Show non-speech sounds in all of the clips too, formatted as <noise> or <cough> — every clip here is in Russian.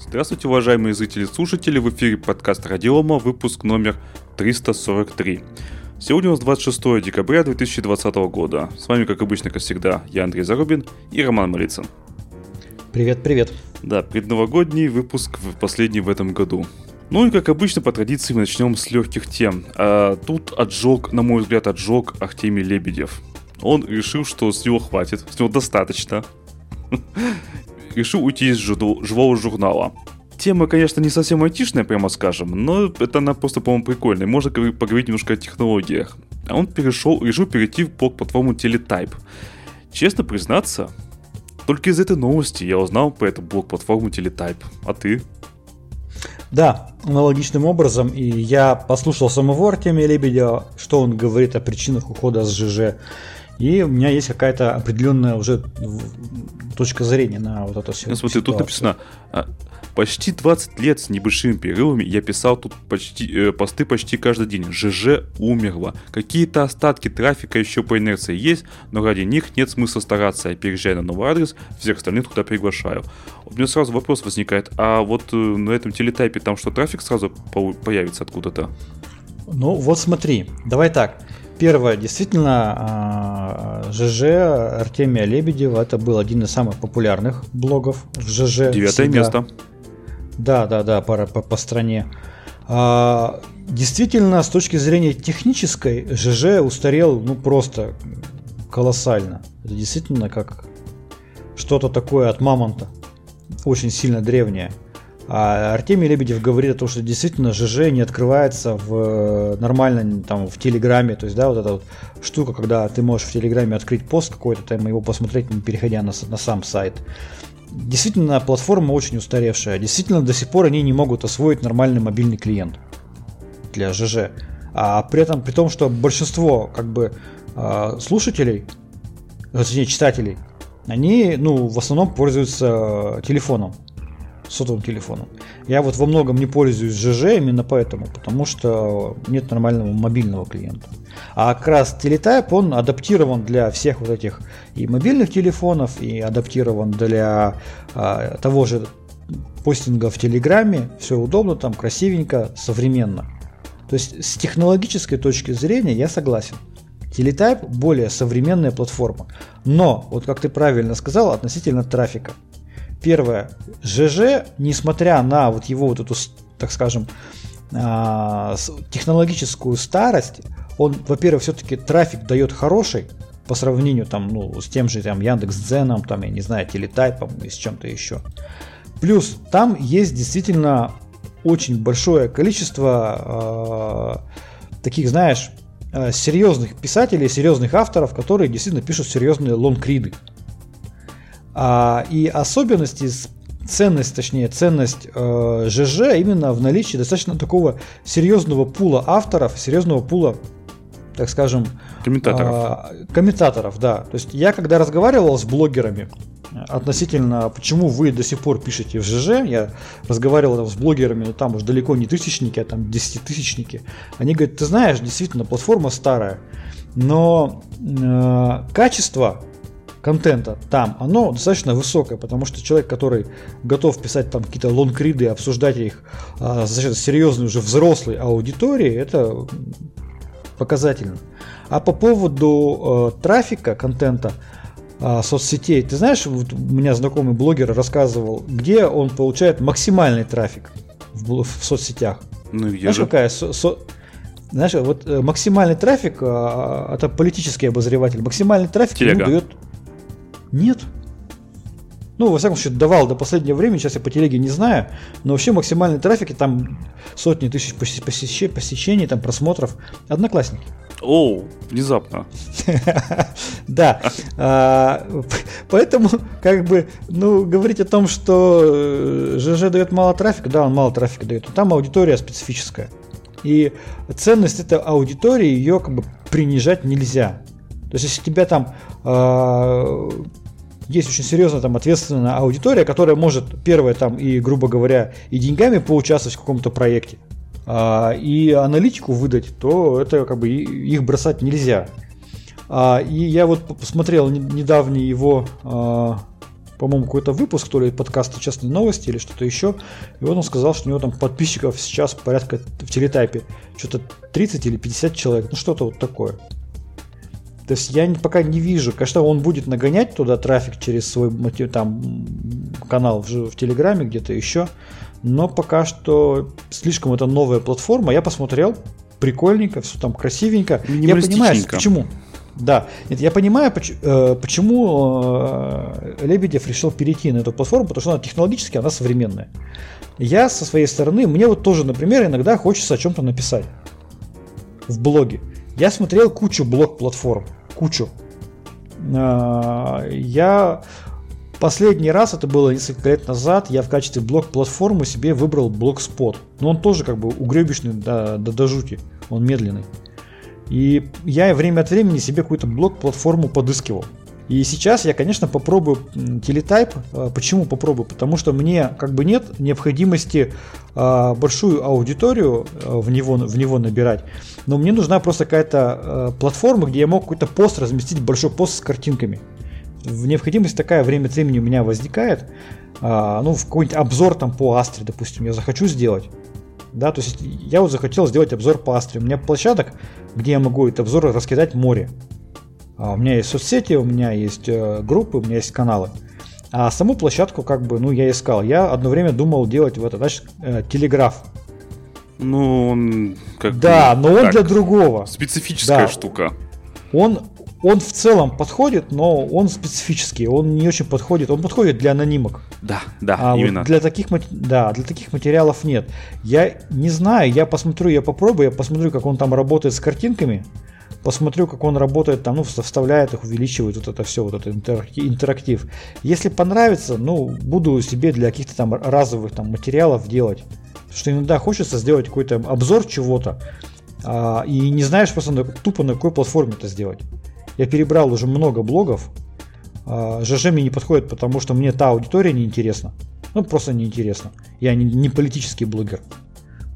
Здравствуйте, уважаемые зрители и слушатели, в эфире подкаст Радиома, выпуск номер 343. Сегодня у нас 26 декабря 2020 года. С вами, как обычно, как всегда, я Андрей Зарубин и Роман Малицын. Привет, привет. Да, предновогодний выпуск последний в этом году. Ну и как обычно, по традиции мы начнем с легких тем. А, тут отжег, на мой взгляд, отжег Артемий Лебедев. Он решил, что с него хватит, с него достаточно. Решил уйти из живого журнала. Тема, конечно, не совсем айтишная, прямо скажем, но это она просто, по-моему, прикольная. Можно поговорить немножко о технологиях. А он перешел, решил перейти в блок-платформу Teletype. Честно признаться, только из этой новости я узнал про эту блок-платформу Teletype. А ты? Да, аналогичным образом. И я послушал самого Артемия Лебедя, что он говорит о причинах ухода с ЖЖ. И у меня есть какая-то определенная уже точка зрения на вот это все. Ну, смотри, тут написано, а, почти 20 лет с небольшими перерывами я писал тут почти, э, посты почти каждый день. ЖЖ умерла. Какие-то остатки трафика еще по инерции есть, но ради них нет смысла стараться. Я переезжаю на новый адрес, всех остальных туда приглашаю. У меня сразу вопрос возникает, а вот э, на этом телетайпе там что, трафик сразу появится откуда-то? Ну вот смотри, давай так. Первое, действительно, а, ЖЖ Артемия Лебедева, это был один из самых популярных блогов в ЖЖ. Девятое всегда. место. Да, да, да, по, по, по стране. А, действительно, с точки зрения технической, ЖЖ устарел ну просто колоссально. Это действительно как что-то такое от мамонта. Очень сильно древнее. А Артемий Лебедев говорит о том, что действительно ЖЖ не открывается в э, нормально там в Телеграме, то есть да, вот эта вот штука, когда ты можешь в Телеграме открыть пост какой-то, там его посмотреть, не переходя на, на сам сайт. Действительно, платформа очень устаревшая. Действительно, до сих пор они не могут освоить нормальный мобильный клиент для ЖЖ. А при этом, при том, что большинство как бы а, слушателей, точнее читателей, они ну, в основном пользуются телефоном сотовым телефоном. Я вот во многом не пользуюсь ЖЖ именно поэтому, потому что нет нормального мобильного клиента. А как раз Teletype, он адаптирован для всех вот этих и мобильных телефонов, и адаптирован для а, того же постинга в Телеграме. Все удобно, там красивенько, современно. То есть с технологической точки зрения я согласен. Teletype более современная платформа. Но, вот как ты правильно сказал, относительно трафика – Первое. ЖЖ, несмотря на вот его вот эту, так скажем, а, технологическую старость, он, во-первых, все-таки трафик дает хороший по сравнению там, ну, с тем же там Яндекс.Дзеном, там, я не знаю, Телетайпом и с чем-то еще. Плюс там есть действительно очень большое количество э, таких, знаешь, э, серьезных писателей, серьезных авторов, которые действительно пишут серьезные лонгриды. А, и особенности, ценность, точнее, ценность э, ЖЖ именно в наличии достаточно такого серьезного пула авторов, серьезного пула, так скажем, комментаторов. Э, комментаторов, да. То есть я когда разговаривал с блогерами относительно, почему вы до сих пор пишете в ЖЖ, я разговаривал там, с блогерами, но там уж далеко не тысячники, а там десятитысячники. Они говорят, ты знаешь, действительно, платформа старая, но э, качество контента там, оно достаточно высокое, потому что человек, который готов писать там какие-то лонгриды, обсуждать их а, достаточно серьезной уже взрослой аудитории, это показательно. А по поводу э, трафика, контента, э, соцсетей, ты знаешь, вот у меня знакомый блогер рассказывал, где он получает максимальный трафик в, в соцсетях. Ну, знаешь, же? какая со, со, знаешь, вот э, максимальный трафик, э, это политический обозреватель, максимальный трафик Телега. ему дает нет. Ну, во всяком случае, давал до последнего времени, сейчас я по телеге не знаю, но вообще максимальный трафик, там сотни тысяч посещений, посещений там просмотров. Одноклассники. О, внезапно. <laughs> Да. А, поэтому, как бы, ну, говорить о том, что ЖЖ э, дает мало трафика, да, он мало трафика дает, но там аудитория специфическая. И ценность этой аудитории, ее как бы принижать нельзя. То есть, если тебя там э, есть очень серьезная там ответственная аудитория, которая может, первое, там, и, грубо говоря, и деньгами поучаствовать в каком-то проекте, э, и аналитику выдать, то это как бы их бросать нельзя. А, и я вот посмотрел недавний его э, по-моему, какой-то выпуск, то ли подкаста «Частные новости» или что-то еще. И он сказал, что у него там подписчиков сейчас порядка в телетайпе что-то 30 или 50 человек. Ну, что-то вот такое. То есть я пока не вижу. Конечно, он будет нагонять туда трафик через свой там, канал в, в Телеграме, где-то еще. Но пока что слишком это новая платформа. Я посмотрел, прикольненько, все там красивенько. Я понимаю, почему. Да, нет, я понимаю, э, почему э, Лебедев решил перейти на эту платформу, потому что она технологически она современная. Я со своей стороны, мне вот тоже, например, иногда хочется о чем-то написать в блоге. Я смотрел кучу блог-платформ, кучу. Э, я Последний раз, это было несколько лет назад, я в качестве блок-платформы себе выбрал блокспот. Но он тоже как бы угребищный до, до, до жути. Он медленный. И я время от времени себе какую-то блок-платформу подыскивал. И сейчас я, конечно, попробую телетайп. А, почему попробую? Потому что мне как бы нет необходимости а, большую аудиторию а, в него, в него набирать. Но мне нужна просто какая-то платформа, где я мог какой-то пост разместить, большой пост с картинками. Необходимость такая время от времени у меня возникает. Ну, в какой-нибудь обзор там по Астре, допустим, я захочу сделать. Да, то есть я вот захотел сделать обзор по Астре. У меня площадок, где я могу этот обзор раскидать море. А у меня есть соцсети, у меня есть э, группы, у меня есть каналы. А саму площадку как бы, ну, я искал. Я одно время думал делать в это, знаешь, э, телеграф. Ну, он как Да, но он так, для другого. Специфическая да. штука. Он он в целом подходит, но он специфический, он не очень подходит. Он подходит для анонимок. Да, да, а именно. Вот для таких, да, для таких материалов нет. Я не знаю, я посмотрю, я попробую, я посмотрю, как он там работает с картинками, посмотрю, как он работает там, ну, вставляет их, увеличивает вот это все, вот это интерактив. Если понравится, ну, буду себе для каких-то там разовых там материалов делать. Потому что иногда хочется сделать какой-то обзор чего-то, а, и не знаешь просто на, тупо на какой платформе это сделать. Я перебрал уже много блогов. А, ЖЖ мне не подходит, потому что мне та аудитория не интересна. Ну, просто не интересно. Я не, не политический блогер.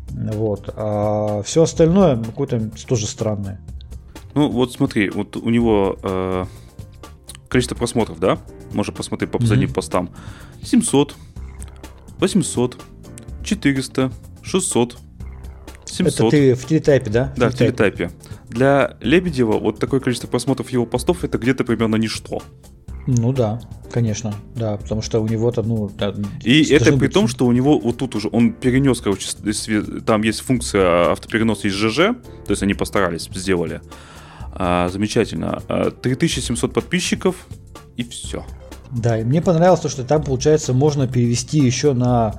Вот. А все остальное ну, какое-то тоже странное. Ну, вот смотри, вот у него э, количество просмотров, да? Можно посмотреть по последним mm-hmm. постам. 700, 800, 400, 600, 700. Это ты в телетайпе, да? Да, в телетайпе. Для Лебедева вот такое количество просмотров его постов это где-то примерно ничто. Ну да, конечно, да, потому что у него-то, ну... Да, и это при том, что у него вот тут уже, он перенес, короче, там есть функция автопереноса из ЖЖ, то есть они постарались, сделали. А, замечательно. 3700 а, подписчиков, и все. Да, и мне понравилось то, что там, получается, можно перевести еще на,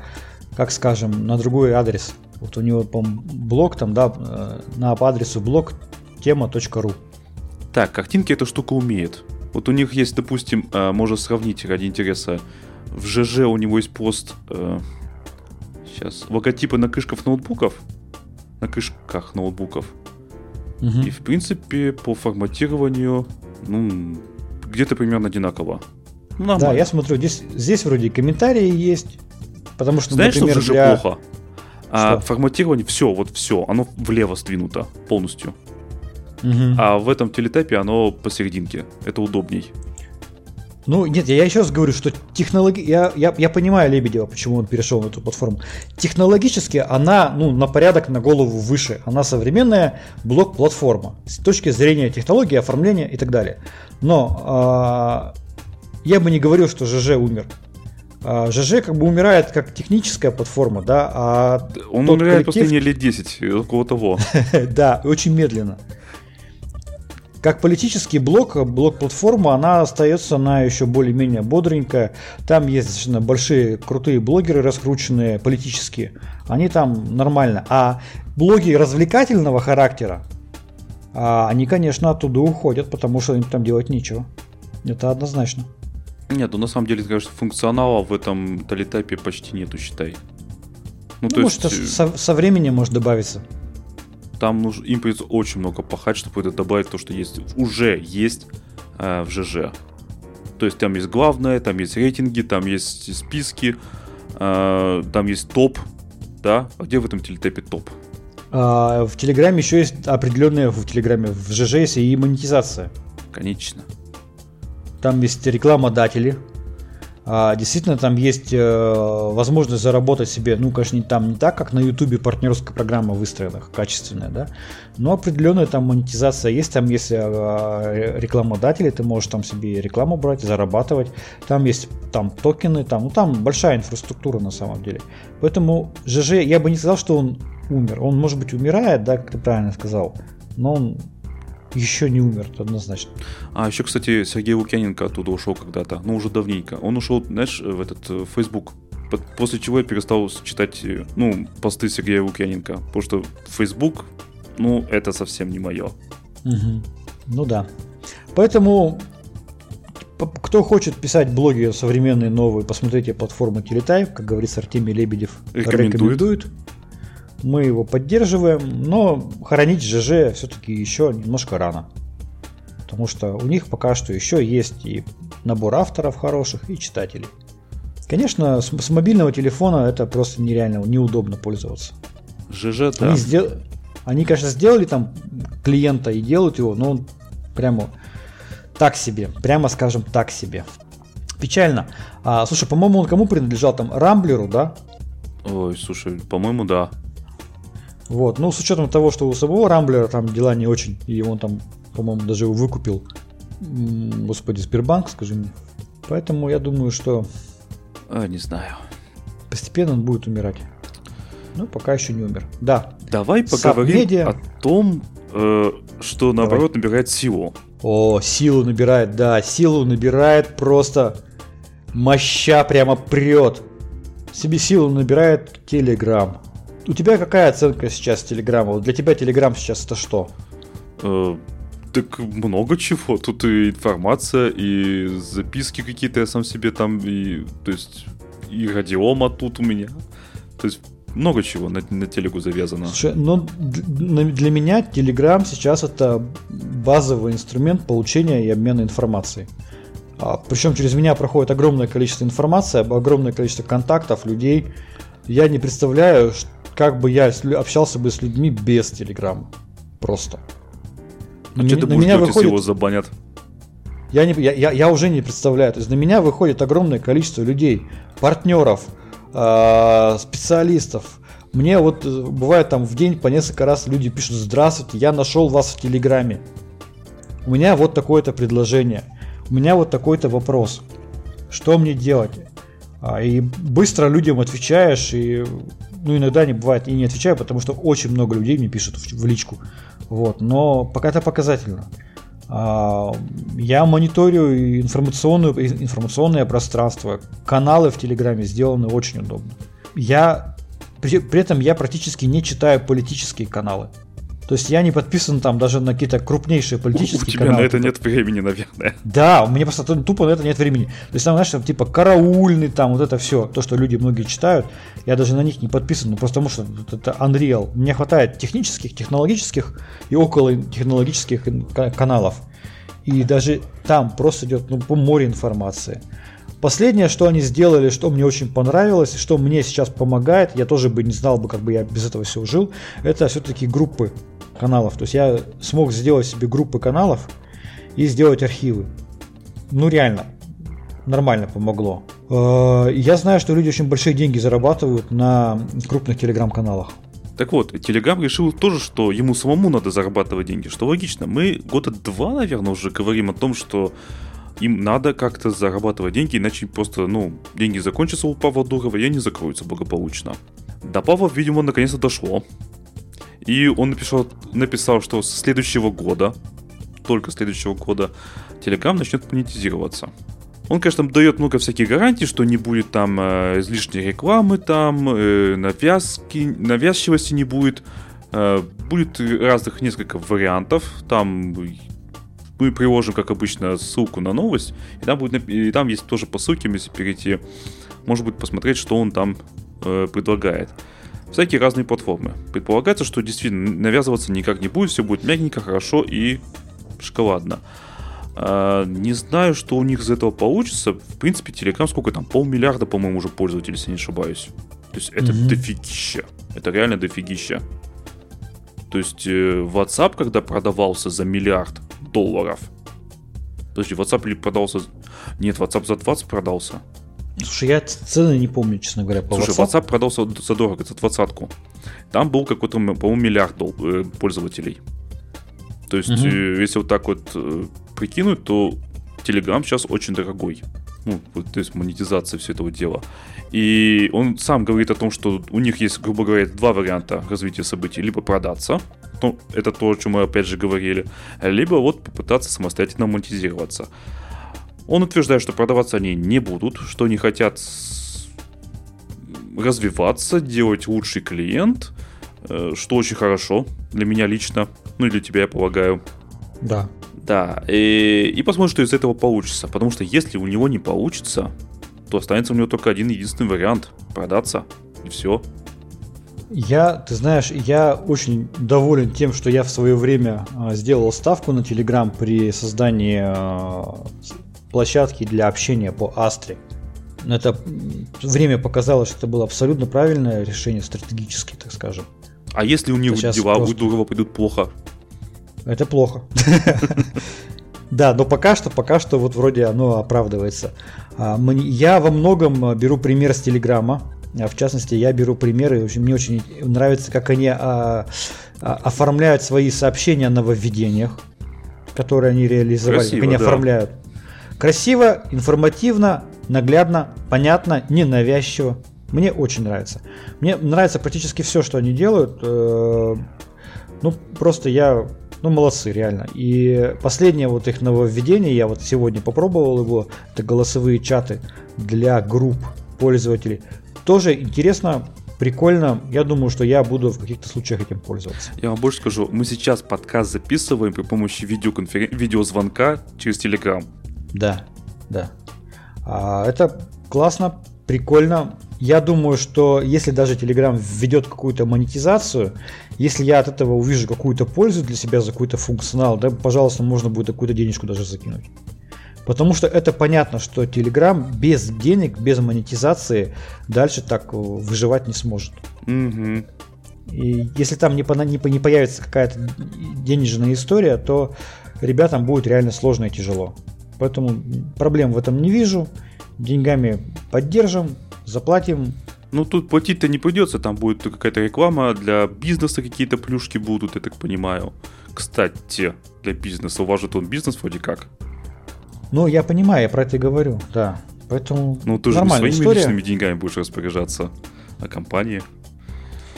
как скажем, на другой адрес. Вот у него, по блог там, да, э, на по адресу блог тема.ру. Так, картинки эта штука умеет. Вот у них есть, допустим, э, можно сравнить ради интереса. В ЖЖ у него есть пост... Сейчас. Э, логотипы на крышках ноутбуков. На крышках ноутбуков. Угу. И, в принципе, по форматированию, ну, где-то примерно одинаково. Ну, да, я смотрю, здесь, здесь вроде комментарии есть. Потому что, Знаешь, например, что для... плохо? А форматирование, все, вот все, оно влево сдвинуто полностью. Угу. А в этом телетайпе оно посерединке. Это удобней. Ну, нет, я еще раз говорю, что технологи... я, я, я понимаю Лебедева, почему он перешел на эту платформу. Технологически она ну, на порядок, на голову выше. Она современная блок-платформа с точки зрения технологии, оформления и так далее. Но э, я бы не говорил, что ЖЖ умер. А, ЖЖ как бы умирает как техническая платформа, да, а Он умирает коллектив... последние лет 10, около того. <laughs> да, очень медленно. Как политический блок, блок-платформа, она остается, она еще более-менее бодренькая. Там есть достаточно большие, крутые блогеры, раскрученные политические. Они там нормально. А блоги развлекательного характера, а, они, конечно, оттуда уходят, потому что им там делать нечего. Это однозначно. Нет, ну на самом деле, конечно, функционала в этом талитайпе почти нету, считай. Ну, ну то может, есть... со, со временем может добавиться. Там нужно, им придется очень много пахать, чтобы это добавить то, что есть уже есть э, в ЖЖ. То есть там есть главное, там есть рейтинги, там есть списки, э, там есть топ, да? А где в этом телетайпе топ? А, в Телеграме еще есть определенные в Телеграме, в ЖЖ есть и монетизация. Конечно. Там есть рекламодатели. А, действительно, там есть э, возможность заработать себе, ну, конечно, не там не так, как на YouTube партнерская программа выстроена, качественная, да, но определенная там монетизация есть, там есть э, рекламодатели, ты можешь там себе рекламу брать, зарабатывать, там есть там токены, там, ну, там большая инфраструктура на самом деле. Поэтому ЖЖ, я бы не сказал, что он умер, он, может быть, умирает, да, как ты правильно сказал, но он еще не умер, однозначно. А еще, кстати, Сергей Лукьяненко оттуда ушел когда-то, ну уже давненько. Он ушел, знаешь, в этот в Facebook. После чего я перестал читать, ну, посты Сергея Лукьяненко. Потому что Facebook, ну, это совсем не мое. Угу. Ну да. Поэтому кто хочет писать блоги современные, новые, посмотрите платформу Teletype, как говорится, Артемий Лебедев рекомендует. рекомендует. Мы его поддерживаем, но хоронить ЖЖ все-таки еще немножко рано. Потому что у них пока что еще есть и набор авторов хороших, и читателей. Конечно, с, с мобильного телефона это просто нереально, неудобно пользоваться. ЖЖ, да. Они, сдел... Они, конечно, сделали там клиента и делают его, но он прямо так себе, прямо скажем так себе. Печально. А, слушай, по-моему, он кому принадлежал там? Рамблеру, да? Ой, слушай, по-моему, да. Вот, ну, с учетом того, что у самого Рамблера там дела не очень, и он там, по-моему, даже его выкупил, господи, Сбербанк, скажи мне. Поэтому я думаю, что... А, не знаю. Постепенно он будет умирать. Ну, пока еще не умер. Да. Давай поговорим Сабмедиа... о том, э, что наоборот Давай. набирает силу. О, силу набирает, да, силу набирает просто моща прямо прет. Себе силу набирает Телеграм. У тебя какая оценка сейчас Телеграма? Для тебя Телеграм сейчас это что? Э, так много чего. Тут и информация, и записки какие-то я сам себе там, и то есть и радиома тут у меня. То есть много чего на, на телегу завязано. Слушай, но ну, для меня Telegram сейчас это базовый инструмент получения и обмена информацией. А, причем через меня проходит огромное количество информации, огромное количество контактов, людей. Я не представляю, как бы я общался бы с людьми без Телеграма. Просто. А на, что ты будешь меня выходит... его забанят? Я, не, я, я, я уже не представляю. То есть на меня выходит огромное количество людей, партнеров, э, специалистов. Мне вот э, бывает там в день по несколько раз люди пишут «Здравствуйте, я нашел вас в Телеграме. У меня вот такое-то предложение. У меня вот такой-то вопрос. Что мне делать?» а, И быстро людям отвечаешь, и ну, иногда не бывает и не отвечаю, потому что очень много людей мне пишут в, в личку. Вот, но пока это показательно. А, я мониторю информационную, информационное пространство. Каналы в Телеграме сделаны очень удобно. Я при, при этом я практически не читаю политические каналы. То есть я не подписан там даже на какие-то крупнейшие политические каналы. У тебя каналы. на это нет времени, наверное. Да, у меня просто тупо на это нет времени. То есть там, знаешь, там типа караульный, там вот это все, то, что люди многие читают, я даже на них не подписан, ну просто потому что это Unreal. Мне хватает технических, технологических и около технологических каналов. И даже там просто идет ну, по море информации. Последнее, что они сделали, что мне очень понравилось, что мне сейчас помогает, я тоже бы не знал бы, как бы я без этого всего жил, это все-таки группы каналов. То есть я смог сделать себе группы каналов и сделать архивы. Ну реально, нормально помогло. Э, я знаю, что люди очень большие деньги зарабатывают на крупных телеграм-каналах. Так вот, Телеграм решил тоже, что ему самому надо зарабатывать деньги, что логично. Мы года два, наверное, уже говорим о том, что им надо как-то зарабатывать деньги, иначе просто, ну, деньги закончатся у Павла Дурова и они закроются благополучно. До Павла, видимо, наконец-то дошло. И он написал, написал, что с следующего года, только следующего года, Telegram начнет монетизироваться. Он, конечно, дает много всяких гарантий, что не будет там э, излишней рекламы, там э, навязки, навязчивости не будет. Э, будет разных несколько вариантов. Там мы приложим, как обычно, ссылку на новость, и там, будет, и там есть тоже по ссылке, если перейти, может быть, посмотреть, что он там э, предлагает всякие разные платформы. Предполагается, что действительно навязываться никак не будет, все будет мягенько, хорошо и шоколадно. А, не знаю, что у них из этого получится. В принципе, Telegram сколько там? Полмиллиарда, по-моему, уже пользователей, если не ошибаюсь. То есть это mm-hmm. дофигища. Это реально дофигища. То есть э, WhatsApp, когда продавался за миллиард долларов. Подожди, WhatsApp или продался... Нет, WhatsApp за 20 продался. Слушай, я цены не помню, честно говоря, по Слушай, WhatsApp, WhatsApp продался задорого, за двадцатку. Там был какой-то, по-моему, миллиард э, пользователей. То есть, угу. если вот так вот э, прикинуть, то Telegram сейчас очень дорогой. Ну, то есть монетизация все этого дела. И он сам говорит о том, что у них есть, грубо говоря, два варианта развития событий. Либо продаться, то, это то, о чем мы опять же говорили, либо вот попытаться самостоятельно монетизироваться. Он утверждает, что продаваться они не будут, что они хотят развиваться, делать лучший клиент, э, что очень хорошо для меня лично, ну и для тебя, я полагаю. Да. Да, и, и посмотрим, что из этого получится. Потому что если у него не получится, то останется у него только один единственный вариант – продаться. И все. Я, ты знаешь, я очень доволен тем, что я в свое время а, сделал ставку на Telegram при создании а, площадки для общения по Астре. Это время показало, что это было абсолютно правильное решение, стратегически, так скажем. А если у них дела просто... у Дурова пойдут плохо? Это плохо. <laughs> Да, но пока что, пока что вот вроде оно оправдывается. А, я во многом беру пример с Телеграма. А, в частности, я беру примеры, мне очень нравится, как они оформляют свои сообщения о нововведениях, которые они реализовали, Красиво, как они да. оформляют. Красиво, информативно, наглядно, понятно, ненавязчиво. Мне очень нравится. Мне нравится практически все, что они делают. Э, ну, просто я ну, молодцы, реально. И последнее вот их нововведение, я вот сегодня попробовал его, это голосовые чаты для групп пользователей. Тоже интересно, прикольно. Я думаю, что я буду в каких-то случаях этим пользоваться. Я вам больше скажу, мы сейчас подкаст записываем при помощи видеоконферен... видеозвонка через Telegram. Да, да. А, это классно, прикольно. Я думаю, что если даже Telegram введет какую-то монетизацию, если я от этого увижу какую-то пользу для себя за какой-то функционал, да, пожалуйста, можно будет какую-то денежку даже закинуть. Потому что это понятно, что Telegram без денег, без монетизации дальше так выживать не сможет. Угу. И если там не, не, не появится какая-то денежная история, то ребятам будет реально сложно и тяжело. Поэтому проблем в этом не вижу. Деньгами поддержим, заплатим. Ну, тут платить-то не придется, там будет какая-то реклама, для бизнеса какие-то плюшки будут, я так понимаю. Кстати, для бизнеса, у вас же он бизнес вроде как. Ну, я понимаю, я про это и говорю, да. Поэтому Ну, ты же не своими история. личными деньгами будешь распоряжаться, а компании.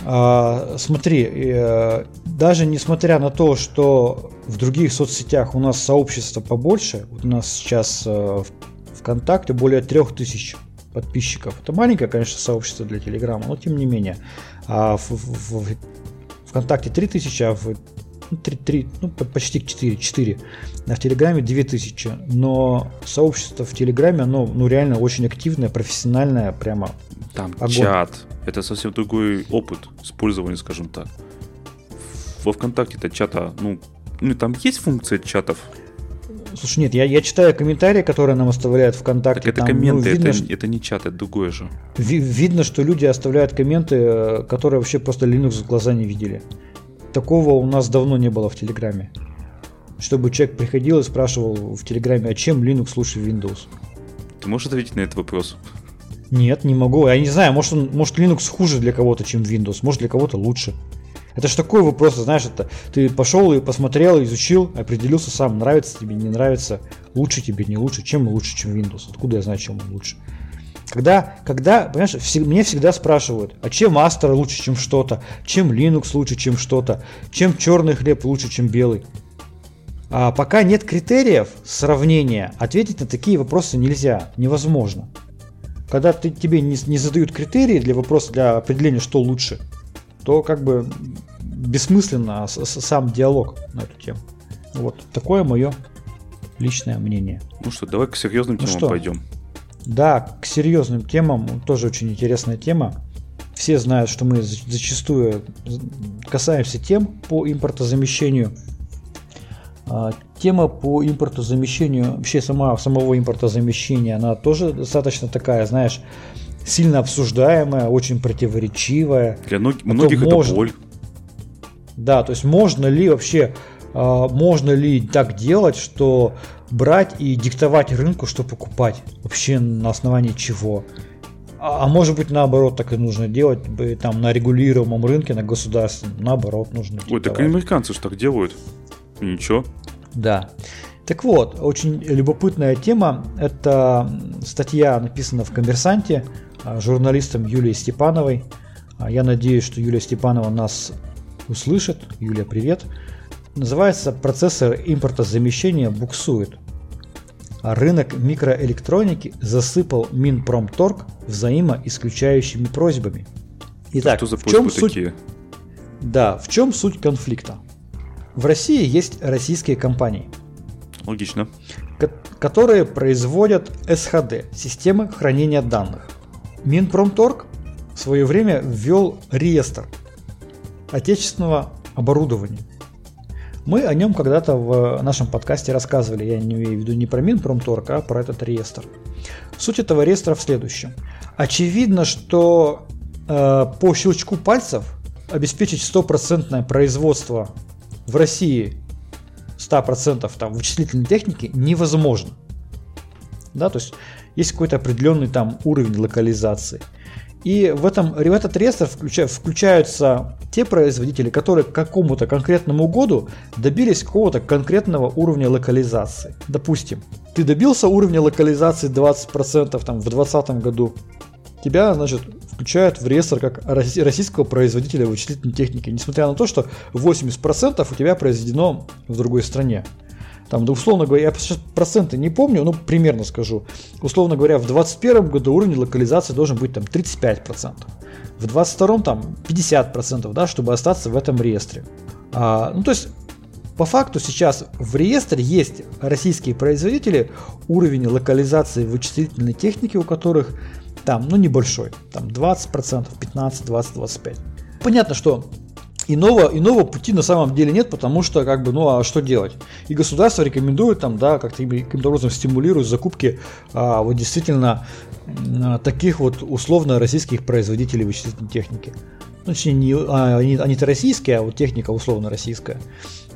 А, смотри, э, даже несмотря на то, что в других соцсетях у нас сообщество побольше, у нас сейчас э, в ВКонтакте более 3000 подписчиков. Это маленькое, конечно, сообщество для Телеграма, но тем не менее. А в, в, в ВКонтакте 3000, а в 3, 3, ну, почти 4, 4. А в Телеграме 2000. Но сообщество в Телеграме, оно ну, реально очень активное, профессиональное, прямо Там огонь. чат. Это совсем другой опыт использования, скажем так. Во ВКонтакте-то чата, ну, ну, там есть функция чатов, Слушай, нет, я, я читаю комментарии, которые нам оставляют ВКонтакте. Так это там, комменты, ну, видно, это, это не чат, это другое же. Ви, видно, что люди оставляют комменты, э, которые вообще просто Linux в глаза не видели. Такого у нас давно не было в Телеграме. Чтобы человек приходил и спрашивал в Телеграме, а чем Linux лучше Windows? Ты можешь ответить на этот вопрос? Нет, не могу. Я не знаю, может, он, может Linux хуже для кого-то, чем Windows, может для кого-то лучше. Это же такой вопрос, знаешь, это ты пошел и посмотрел, изучил, определился сам, нравится тебе, не нравится, лучше тебе, не лучше, чем лучше, чем Windows. Откуда я знаю, чем он лучше? Когда, когда, понимаешь, всег, мне всегда спрашивают, а чем Astra лучше, чем что-то, чем Linux лучше, чем что-то, чем черный хлеб лучше, чем белый. А пока нет критериев сравнения, ответить на такие вопросы нельзя, невозможно. Когда ты, тебе не, не задают критерии для вопроса, для определения, что лучше, то как бы бессмысленно сам диалог на эту тему. Вот такое мое личное мнение. Ну что, давай к серьезным ну темам что? пойдем. Да, к серьезным темам тоже очень интересная тема. Все знают, что мы зачастую касаемся тем по импортозамещению. А, тема по импортозамещению, вообще сама, самого импортозамещения, она тоже достаточно такая, знаешь, сильно обсуждаемая, очень противоречивая. Для многих, многих это боль. Да, то есть можно ли вообще можно ли так делать, что брать и диктовать рынку, что покупать? Вообще на основании чего? А, а может быть наоборот так и нужно делать, там на регулируемом рынке, на государственном, наоборот нужно диктовать. Ой, так американцы же так делают. Ничего. Да. Так вот, очень любопытная тема. Это статья написана в «Коммерсанте» а, журналистом Юлией Степановой. Я надеюсь, что Юлия Степанова нас услышит. Юлия, привет. Называется «Процессор импортозамещения буксует». А рынок микроэлектроники засыпал Минпромторг взаимоисключающими просьбами. Итак, что за в чем суть? Такие? Да, в чем суть конфликта? В России есть российские компании. Логично. Которые производят СХД, системы хранения данных. Минпромторг в свое время ввел реестр отечественного оборудования – мы о нем когда-то в нашем подкасте рассказывали, я не имею в виду не про Минпромторг, а про этот реестр. Суть этого реестра в следующем. Очевидно, что э, по щелчку пальцев обеспечить стопроцентное производство в России 100% там, вычислительной техники невозможно. Да, то есть есть какой-то определенный там уровень локализации. И в, этом, в этот реестр включа, включаются те производители, которые к какому-то конкретному году добились какого-то конкретного уровня локализации. Допустим, ты добился уровня локализации 20% там, в 2020 году. Тебя, значит, включают в реестр как российского производителя вычислительной техники, несмотря на то, что 80% у тебя произведено в другой стране. Там, да, условно говоря, я сейчас проценты не помню, но примерно скажу. Условно говоря, в 2021 году уровень локализации должен быть там 35%. В 2022 там 50%, да, чтобы остаться в этом реестре. А, ну, то есть, по факту сейчас в реестре есть российские производители, уровень локализации вычислительной техники у которых там, ну, небольшой, там 20%, 15, 20, 25. Понятно, что Иного, иного пути на самом деле нет, потому что, как бы, ну а что делать? И государство рекомендует там, да, как-то каким-то образом стимулирует закупки а, вот действительно а, таких вот условно российских производителей вычислительной техники. Ну, точнее, не, а, они, они-то российские, а вот техника условно российская.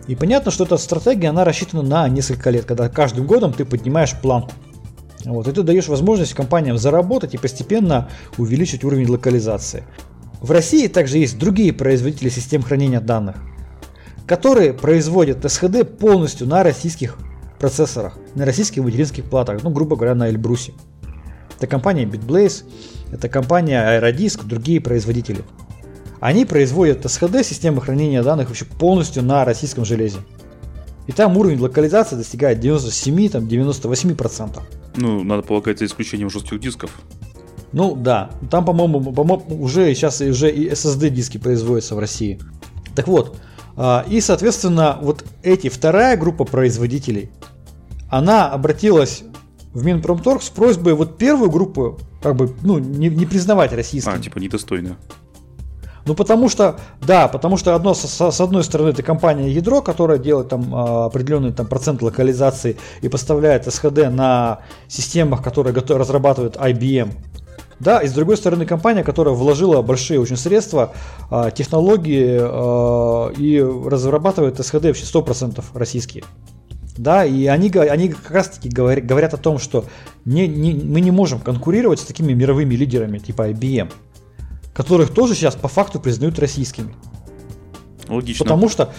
И понятно, что эта стратегия, она рассчитана на несколько лет, когда каждым годом ты поднимаешь планку. Вот, и ты даешь возможность компаниям заработать и постепенно увеличить уровень локализации. В России также есть другие производители систем хранения данных, которые производят SHD полностью на российских процессорах, на российских материнских платах, ну, грубо говоря, на Эльбрусе. Это компания BitBlaze, это компания Aerodisk, другие производители. Они производят SHD, системы хранения данных вообще полностью на российском железе. И там уровень локализации достигает 97-98%. Ну, надо полагать, за исключением жестких дисков. Ну да, там, по-моему, по уже сейчас уже и SSD диски производятся в России. Так вот, а, и, соответственно, вот эти вторая группа производителей, она обратилась в Минпромторг с просьбой вот первую группу как бы ну не, не признавать российским. А, типа недостойно. Ну потому что, да, потому что одно с, с одной стороны это компания Ядро, которая делает там а, определенный там процент локализации и поставляет SHD на системах, которые готов, разрабатывает IBM. Да, и с другой стороны компания, которая вложила большие очень средства, а, технологии а, и разрабатывает SHD вообще 100% российские. Да, и они, они как раз таки говорят, говорят о том, что не, не, мы не можем конкурировать с такими мировыми лидерами типа IBM, которых тоже сейчас по факту признают российскими. Логично. Потому что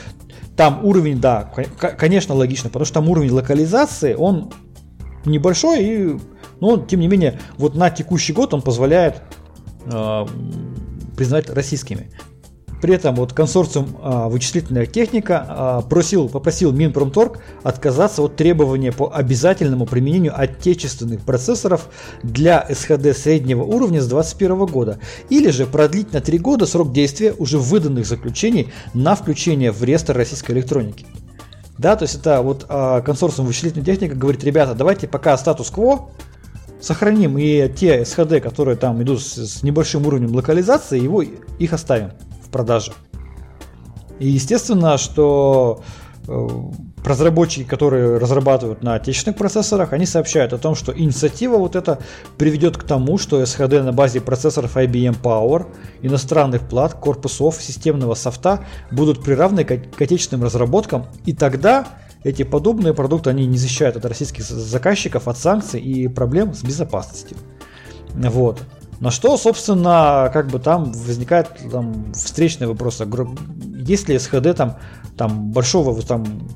там уровень, да, конечно, логично, потому что там уровень локализации, он небольшой и но, тем не менее, вот на текущий год он позволяет э, признать российскими. При этом вот консорциум э, вычислительная техника э, просил, попросил Минпромторг отказаться от требования по обязательному применению отечественных процессоров для СХД среднего уровня с 2021 года, или же продлить на 3 года срок действия уже выданных заключений на включение в реестр российской электроники. Да, то есть это вот э, консорциум вычислительной техники говорит, ребята, давайте пока статус-кво, сохраним и те SHD, которые там идут с, небольшим уровнем локализации, его, их оставим в продаже. И естественно, что э, разработчики, которые разрабатывают на отечественных процессорах, они сообщают о том, что инициатива вот эта приведет к тому, что SHD на базе процессоров IBM Power, иностранных плат, корпусов, системного софта будут приравнены к отечественным разработкам, и тогда эти подобные продукты, они не защищают от российских заказчиков от санкций и проблем с безопасностью. Вот. На что, собственно, как бы там возникает там, встречный вопрос. Есть ли SHD там, там большого там,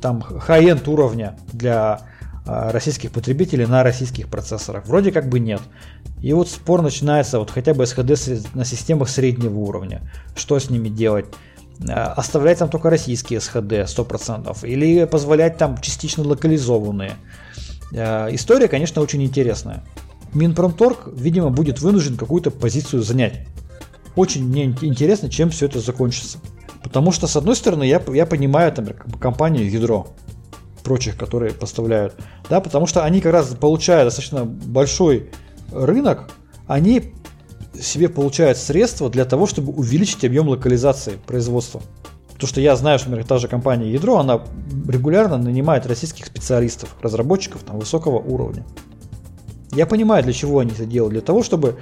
там high-end уровня для а, российских потребителей на российских процессорах? Вроде как бы нет. И вот спор начинается вот хотя бы SHD на системах среднего уровня. Что с ними делать? А, оставлять там только российские SHD 100% или позволять там частично локализованные. А, история, конечно, очень интересная. Минпромторг, видимо, будет вынужден какую-то позицию занять. Очень мне интересно, чем все это закончится. Потому что, с одной стороны, я, я понимаю там, компанию Ядро, прочих, которые поставляют, да, потому что они как раз получая достаточно большой рынок, они себе получают средства для того, чтобы увеличить объем локализации производства. Потому что я знаю, что, например, та же компания Ядро, она регулярно нанимает российских специалистов, разработчиков там, высокого уровня. Я понимаю, для чего они это делают. Для того, чтобы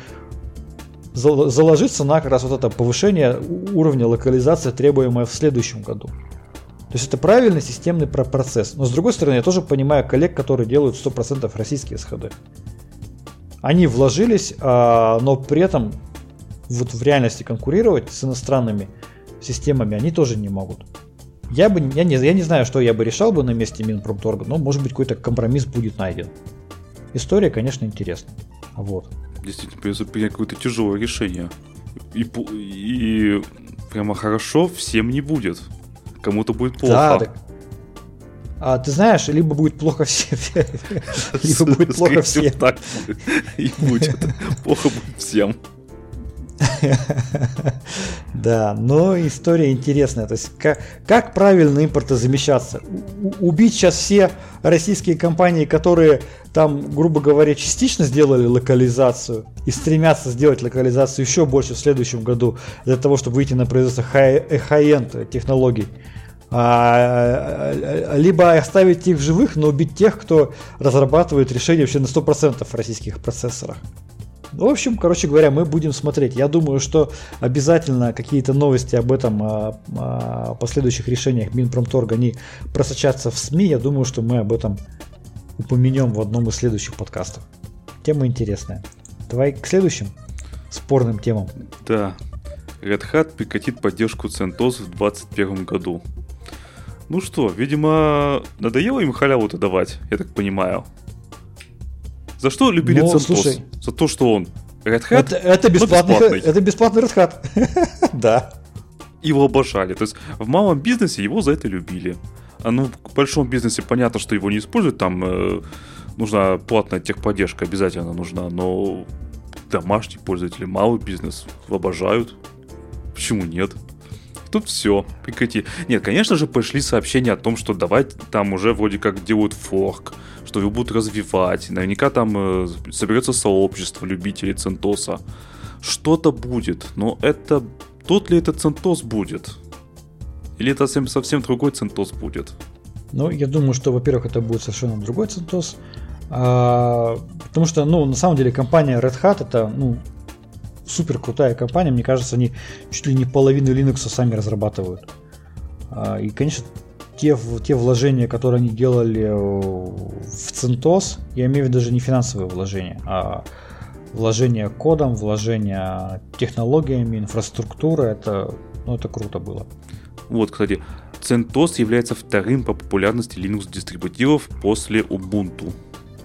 заложиться на как раз вот это повышение уровня локализации, требуемое в следующем году. То есть это правильный системный процесс. Но с другой стороны, я тоже понимаю коллег, которые делают 100% российские СХД. Они вложились, а, но при этом вот в реальности конкурировать с иностранными системами они тоже не могут. Я бы, я не, я не знаю, что я бы решал бы на месте Минпромторга, но может быть какой-то компромисс будет найден. История, конечно, интересная. Вот. Действительно, придется принять какое-то тяжелое решение. И, и прямо хорошо всем не будет. Кому-то будет плохо. Да, так... А ты знаешь, либо будет плохо всем, <laughs> либо будет плохо всем. Так и будет. Плохо будет всем. <laughs> Да, но история интересная. То есть как, как правильно импортозамещаться? У, убить сейчас все российские компании, которые там, грубо говоря, частично сделали локализацию и стремятся сделать локализацию еще больше в следующем году для того, чтобы выйти на производство high-end технологий. А, либо оставить их в живых, но убить тех, кто разрабатывает решения вообще на 100% в российских процессорах. Ну, в общем, короче говоря, мы будем смотреть. Я думаю, что обязательно какие-то новости об этом, о, о последующих решениях Минпромторга, они просочатся в СМИ. Я думаю, что мы об этом упомянем в одном из следующих подкастов. Тема интересная. Давай к следующим спорным темам. Да. Red Hat прекратит поддержку CentOS в 2021 году. Ну что, видимо, надоело им халяву-то давать, я так понимаю. За что любили ну? Слушай, За то, что он Red Hat, это, это, бесплатный, бесплатный. это бесплатный Red Hat. <laughs> да. Его обожали. То есть в малом бизнесе его за это любили. А ну, в большом бизнесе понятно, что его не используют, там э, нужна платная техподдержка, обязательно нужна, но домашние пользователи, малый бизнес обожают. Почему нет? Тут все, прекрати. Нет, конечно же, пошли сообщения о том, что давайте там уже вроде как делают форк, что его будут развивать. Наверняка там э, соберется сообщество любителей Центоса. Что-то будет, но это... Тот ли это Центос будет? Или это совсем, совсем другой Центос будет? Ну, я думаю, что, во-первых, это будет совершенно другой Центос. А, потому что, ну, на самом деле, компания Red Hat это, ну, супер крутая компания. Мне кажется, они чуть ли не половину Linux сами разрабатывают. А, и, конечно, те, те вложения, которые они делали в CentOS, я имею в виду даже не финансовые вложения, а вложения кодом, вложения технологиями, инфраструктуры, это, ну, это круто было. Вот, кстати, CentOS является вторым по популярности Linux дистрибутивов после Ubuntu.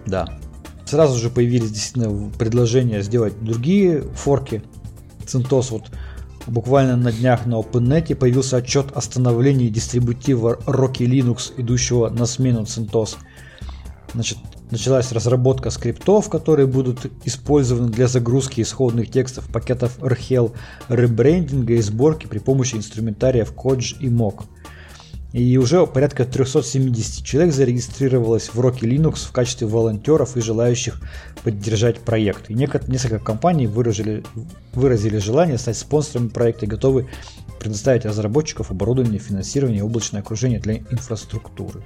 Да. Сразу же появились действительно предложения сделать другие форки. CentOS вот Буквально на днях на OpenNet появился отчет о становлении дистрибутива Rocky Linux, идущего на смену CentOS. Значит, началась разработка скриптов, которые будут использованы для загрузки исходных текстов пакетов RHEL, ребрендинга и сборки при помощи инструментариев Kodge и Mock. И уже порядка 370 человек зарегистрировалось в Rocky Linux в качестве волонтеров и желающих поддержать проект. И несколько компаний выразили, выразили желание стать спонсорами проекта и готовы предоставить разработчиков оборудование, финансирование и облачное окружение для инфраструктуры.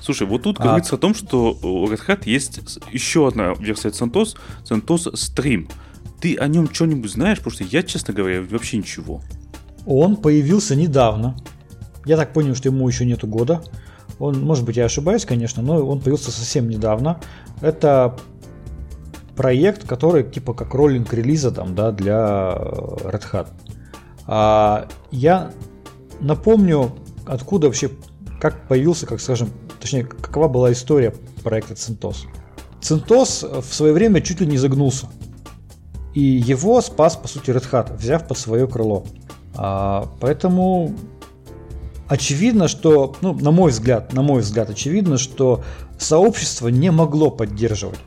Слушай, вот тут а... говорится о том, что у Red Hat есть еще одна версия CentOS, CentOS Stream. Ты о нем что-нибудь знаешь? Потому что я, честно говоря, вообще ничего. Он появился недавно. Я так понял, что ему еще нету года. Он, может быть, я ошибаюсь, конечно, но он появился совсем недавно. Это проект, который типа как роллинг релиза там, да, для Red Hat. А, я напомню, откуда вообще, как появился, как скажем, точнее, какова была история проекта CentOS. CentOS в свое время чуть ли не загнулся. И его спас, по сути, Red Hat, взяв под свое крыло. А, поэтому очевидно, что, ну, на мой взгляд, на мой взгляд, очевидно, что сообщество не могло поддерживать,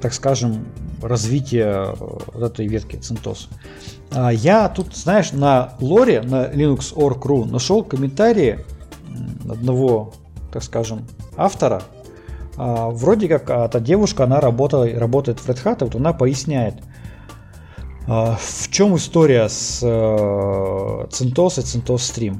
так скажем, развитие э, вот этой ветки CentOS. А я тут, знаешь, на лоре, на Linux.org.ru нашел комментарии одного, так скажем, автора. А, вроде как эта девушка, она работала, работает в Red Hat, вот она поясняет, а, в чем история с э, CentOS и CentOS Stream.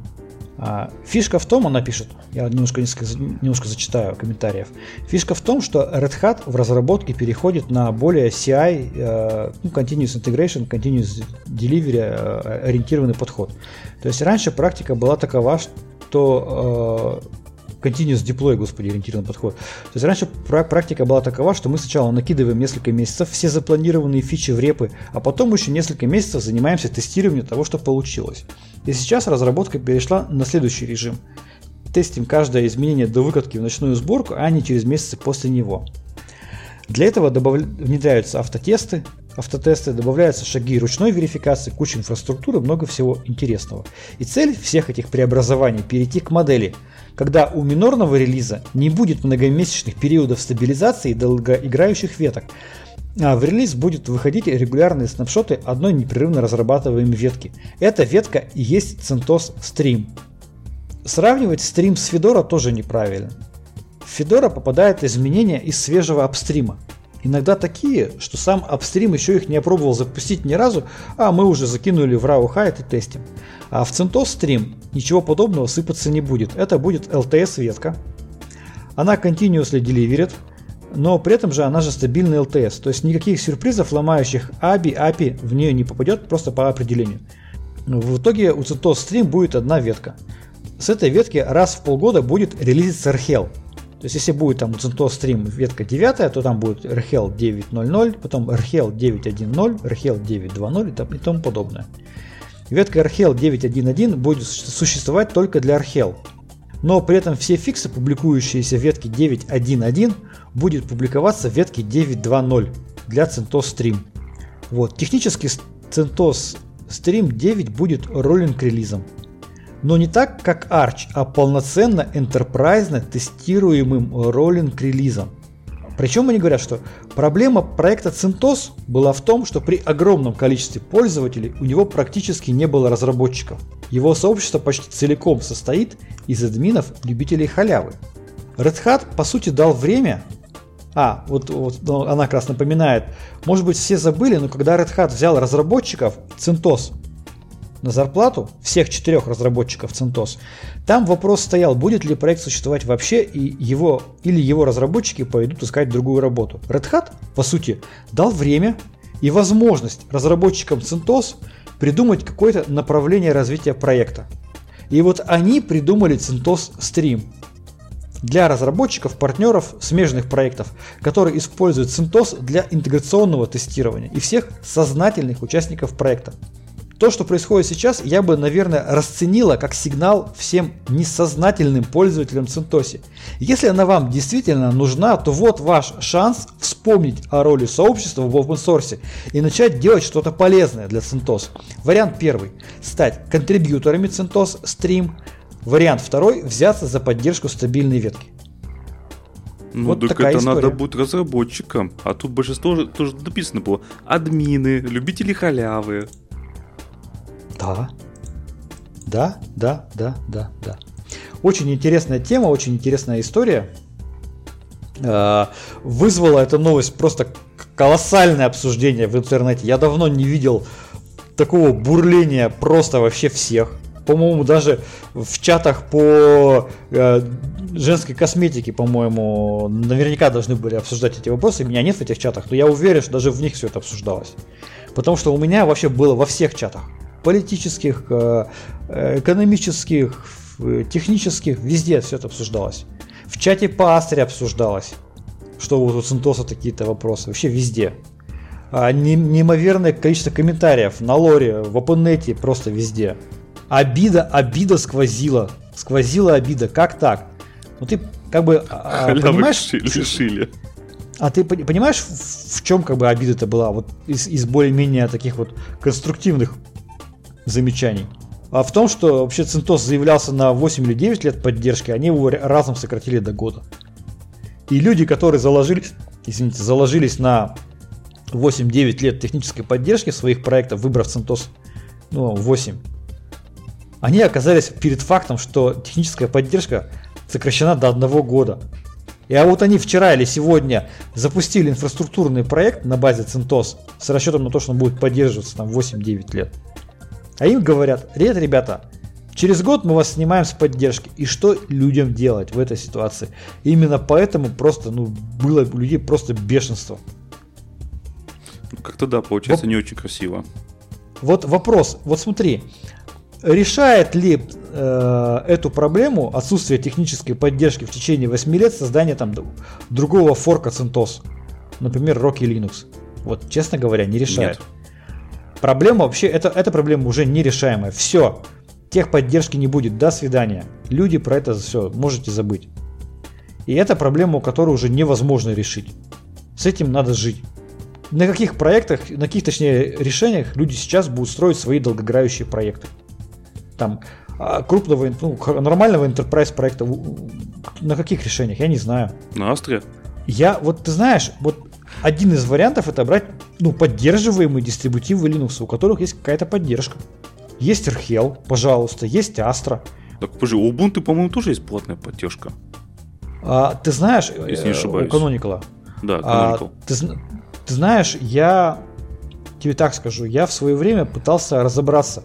А, фишка в том, она пишет, я немножко, немножко зачитаю комментариев. Фишка в том, что Red Hat в разработке переходит на более CI, э, ну, Continuous Integration, Continuous Delivery э, ориентированный подход. То есть раньше практика была такова, что э, continuous deploy, господи, ориентированный подход. То есть раньше практика была такова, что мы сначала накидываем несколько месяцев все запланированные фичи в репы, а потом еще несколько месяцев занимаемся тестированием того, что получилось. И сейчас разработка перешла на следующий режим. Тестим каждое изменение до выкатки в ночную сборку, а не через месяцы после него. Для этого добав... внедряются автотесты, автотесты, добавляются шаги ручной верификации, куча инфраструктуры, много всего интересного. И цель всех этих преобразований – перейти к модели – когда у минорного релиза не будет многомесячных периодов стабилизации и долгоиграющих веток, а в релиз будут выходить регулярные снапшоты одной непрерывно разрабатываемой ветки. Эта ветка и есть CentOS Stream. Сравнивать стрим с Fedora тоже неправильно. В Fedora попадают изменения из свежего апстрима. Иногда такие, что сам апстрим еще их не опробовал запустить ни разу, а мы уже закинули в RAW Hide и тестим. А в CentOS Stream ничего подобного сыпаться не будет. Это будет LTS ветка. Она continuously delivered, но при этом же она же стабильный LTS. То есть никаких сюрпризов, ломающих ABI, API в нее не попадет просто по определению. В итоге у CentOS Stream будет одна ветка. С этой ветки раз в полгода будет релизиться RHEL. То есть если будет там CentOS Stream ветка 9, то там будет RHEL 9.0.0, потом RHEL 9.1.0, RHEL 9.2.0 и тому подобное. Ветка Archel 9.1.1 будет существовать только для Archel. Но при этом все фиксы, публикующиеся в ветке 9.1.1, будет публиковаться в ветке 9.2.0 для CentOS Stream. Вот, технически CentOS Stream 9 будет роллинг релизом. Но не так, как Arch, а полноценно enterprise тестируемым роллинг релизом. Причем они говорят, что проблема проекта CentOS была в том, что при огромном количестве пользователей у него практически не было разработчиков. Его сообщество почти целиком состоит из админов любителей халявы. Red Hat по сути дал время а, вот, вот ну, она как раз напоминает, может быть все забыли, но когда Red Hat взял разработчиков CentOS на зарплату всех четырех разработчиков CentOS, там вопрос стоял, будет ли проект существовать вообще, и его или его разработчики пойдут искать другую работу. Red Hat, по сути, дал время и возможность разработчикам CentOS придумать какое-то направление развития проекта. И вот они придумали CentOS Stream для разработчиков, партнеров смежных проектов, которые используют CentOS для интеграционного тестирования и всех сознательных участников проекта. То, что происходит сейчас, я бы, наверное, расценила как сигнал всем несознательным пользователям Центоси. Если она вам действительно нужна, то вот ваш шанс вспомнить о роли сообщества в open source и начать делать что-то полезное для CentOS. Вариант первый – стать контрибьюторами CentOS Stream. Вариант второй – взяться за поддержку стабильной ветки. Ну, вот только это история. надо будет разработчикам. А тут большинство тоже написано было. Админы, любители халявы. Да. Да, да, да, да, да. Очень интересная тема, очень интересная история. Э, вызвала эта новость просто колоссальное обсуждение в интернете. Я давно не видел такого бурления просто вообще всех. По-моему, даже в чатах по э, женской косметике, по-моему, наверняка должны были обсуждать эти вопросы. Меня нет в этих чатах, но я уверен, что даже в них все это обсуждалось. Потому что у меня вообще было во всех чатах. Политических, э, э экономических, технических, везде все это обсуждалось. В чате по Астре обсуждалось, что у Центоса такие-то вопросы. Вообще везде. А, неимоверное количество комментариев на лоре, в опенете, просто везде. Обида, обида сквозила. Сквозила обида. Как так? Ну ты как бы а, а <laughs> понимаешь... <laughs> Лишили. А ты понимаешь, в, в чем как бы обида-то была? Вот из, из более-менее таких вот конструктивных замечаний. А в том, что вообще Центос заявлялся на 8 или 9 лет поддержки, они его разом сократили до года. И люди, которые заложились, извините, заложились на 8-9 лет технической поддержки своих проектов, выбрав CentOS ну, 8, они оказались перед фактом, что техническая поддержка сокращена до одного года. И а вот они вчера или сегодня запустили инфраструктурный проект на базе CentOS с расчетом на то, что он будет поддерживаться там 8-9 лет. А им говорят, привет, ребята, через год мы вас снимаем с поддержки. И что людям делать в этой ситуации? Именно поэтому просто, ну, было у людей просто бешенство. Ну, как-то да, получается вот, не очень красиво. Вот вопрос, вот смотри, решает ли э, эту проблему отсутствие технической поддержки в течение 8 лет создание там другого форка CentOS, например, Rocky Linux? Вот, честно говоря, не решает. Нет. Проблема вообще, это, эта проблема уже нерешаемая. Все, техподдержки не будет, до свидания. Люди про это все, можете забыть. И это проблема, которую уже невозможно решить. С этим надо жить на каких проектах, на каких, точнее, решениях люди сейчас будут строить свои долгоиграющие проекты. Там а, крупного, ну, нормального enterprise проекта, на каких решениях, я не знаю. На Астре? Я, вот ты знаешь, вот один из вариантов это брать, ну, поддерживаемые дистрибутивы Linux, у которых есть какая-то поддержка. Есть RHEL, пожалуйста, есть Astra. Так, подожди, у Ubuntu, по-моему, тоже есть платная поддержка. А, ты знаешь, Если не э, ошибаюсь. у Canonical. Да, Canonical. А, ты, ты знаешь, я тебе так скажу, я в свое время пытался разобраться,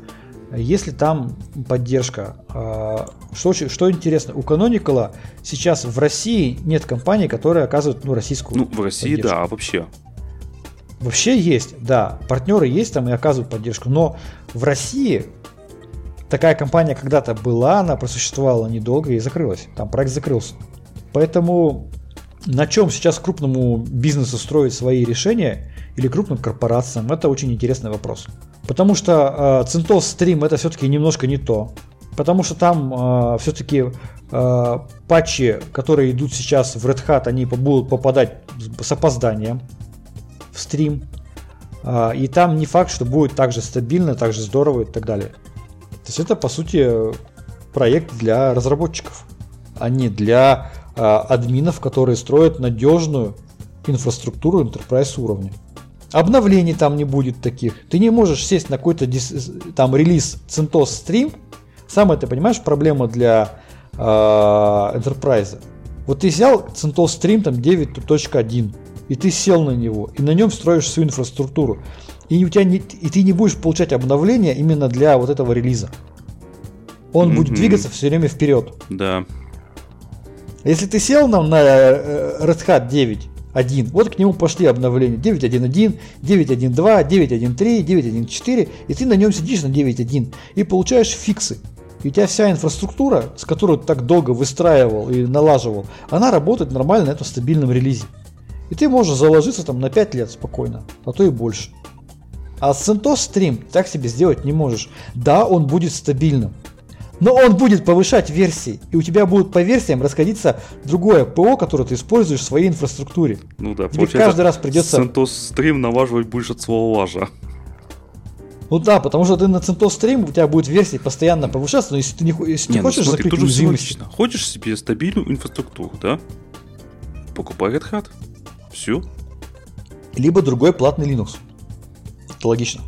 есть ли там поддержка. А, что, что интересно, у Canonical сейчас в России нет компании, которые оказывают ну, российскую Ну, в России, поддержку. да, а вообще? Вообще есть, да. Партнеры есть там и оказывают поддержку. Но в России такая компания когда-то была, она просуществовала недолго и закрылась. Там проект закрылся. Поэтому на чем сейчас крупному бизнесу строить свои решения или крупным корпорациям, это очень интересный вопрос. Потому что э, CentOS Stream это все-таки немножко не то. Потому что там э, все-таки э, патчи, которые идут сейчас в Red Hat, они будут попадать с опозданием в стрим. Э, и там не факт, что будет так же стабильно, так же здорово и так далее. То есть это по сути проект для разработчиков, а не для а, админов, которые строят надежную инфраструктуру enterprise уровня. Обновлений там не будет таких. Ты не можешь сесть на какой-то там релиз CentOS Stream. Самое ты понимаешь, проблема для э, Enterprise. Вот ты взял CentOS Stream там 9.1, и ты сел на него, и на нем строишь всю инфраструктуру. И, у тебя не, и ты не будешь получать обновления именно для вот этого релиза. Он mm-hmm. будет двигаться все время вперед. Да. Если ты сел нам на э, Red Hat 9.1, вот к нему пошли обновления 9.1.1, 9.1.2, 9.1.3, 9.1.4, и ты на нем сидишь на 9.1 и получаешь фиксы. И у тебя вся инфраструктура, с которой ты так долго выстраивал и налаживал, она работает нормально на этом стабильном релизе. И ты можешь заложиться там на 5 лет спокойно, а то и больше. А с CentOS Stream так себе сделать не можешь. Да, он будет стабильным, но он будет повышать версии, и у тебя будут по версиям расходиться другое ПО, которое ты используешь в своей инфраструктуре. Ну да, Тебе каждый раз придется... CentOS Stream налаживать будешь от своего лажа. Ну да, потому что ты на CentOS Stream, у тебя будет версии постоянно повышаться, но если ты не, если не, не ну хочешь смотри, закрыть уязвимость... Хочешь себе стабильную инфраструктуру, да? Покупай Red Hat. Все. Либо другой платный Linux. Это логично.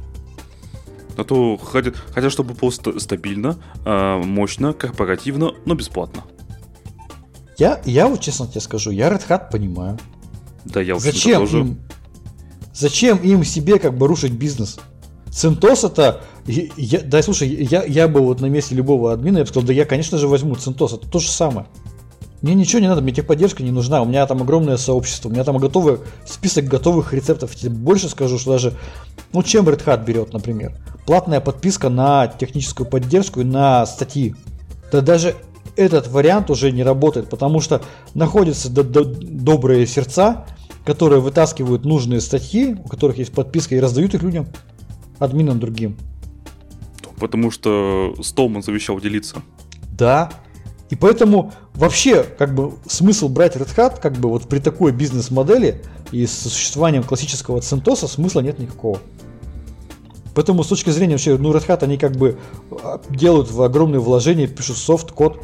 А то хотят, хотят чтобы было стабильно, а, мощно, корпоративно, но бесплатно. Я, я вот честно тебе скажу, я Red Hat понимаю. Да, я зачем тоже... им, зачем им себе как бы рушить бизнес? CentOS это... Я, да, слушай, я, я бы вот на месте любого админа, я бы сказал, да я, конечно же, возьму CentOS, это то же самое. Мне ничего не надо, мне техподдержка не нужна, у меня там огромное сообщество, у меня там готовый список готовых рецептов. Тебе больше скажу, что даже, ну, чем Red Hat берет, например, платная подписка на техническую поддержку и на статьи. Да даже этот вариант уже не работает, потому что находятся добрые сердца, которые вытаскивают нужные статьи, у которых есть подписка, и раздают их людям, админам другим. Потому что Столман завещал делиться. Да. И поэтому вообще, как бы, смысл брать Red Hat, как бы, вот при такой бизнес-модели и с существованием классического CentOS смысла нет никакого. Поэтому с точки зрения вообще, ну, Red Hat, они как бы а, делают в огромные вложения, пишут софт, код.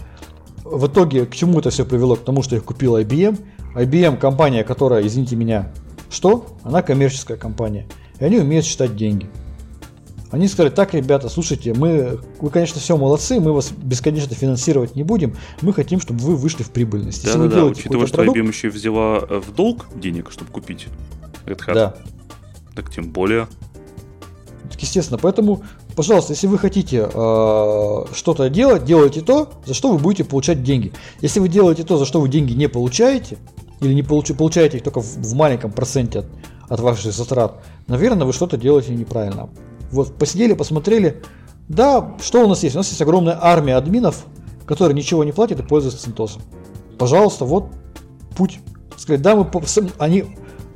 В итоге к чему это все привело? К тому, что их купил IBM. IBM компания, которая, извините меня, что? Она коммерческая компания. И они умеют считать деньги. Они сказали, так, ребята, слушайте, мы, вы, конечно, все молодцы, мы вас бесконечно финансировать не будем, мы хотим, чтобы вы вышли в прибыльность. Да, Если да, вы да, учитывая, что продукт, IBM еще взяла э, в долг денег, чтобы купить Red Hat, да. так тем более. Так, естественно, поэтому, пожалуйста, если вы хотите э, что-то делать, делайте то, за что вы будете получать деньги. Если вы делаете то, за что вы деньги не получаете, или не получ, получаете их только в, в маленьком проценте от, от ваших затрат, наверное, вы что-то делаете неправильно. Вот посидели, посмотрели. Да, что у нас есть? У нас есть огромная армия админов, которые ничего не платят и пользуются Центосом. Пожалуйста, вот путь. Сказать, да, мы они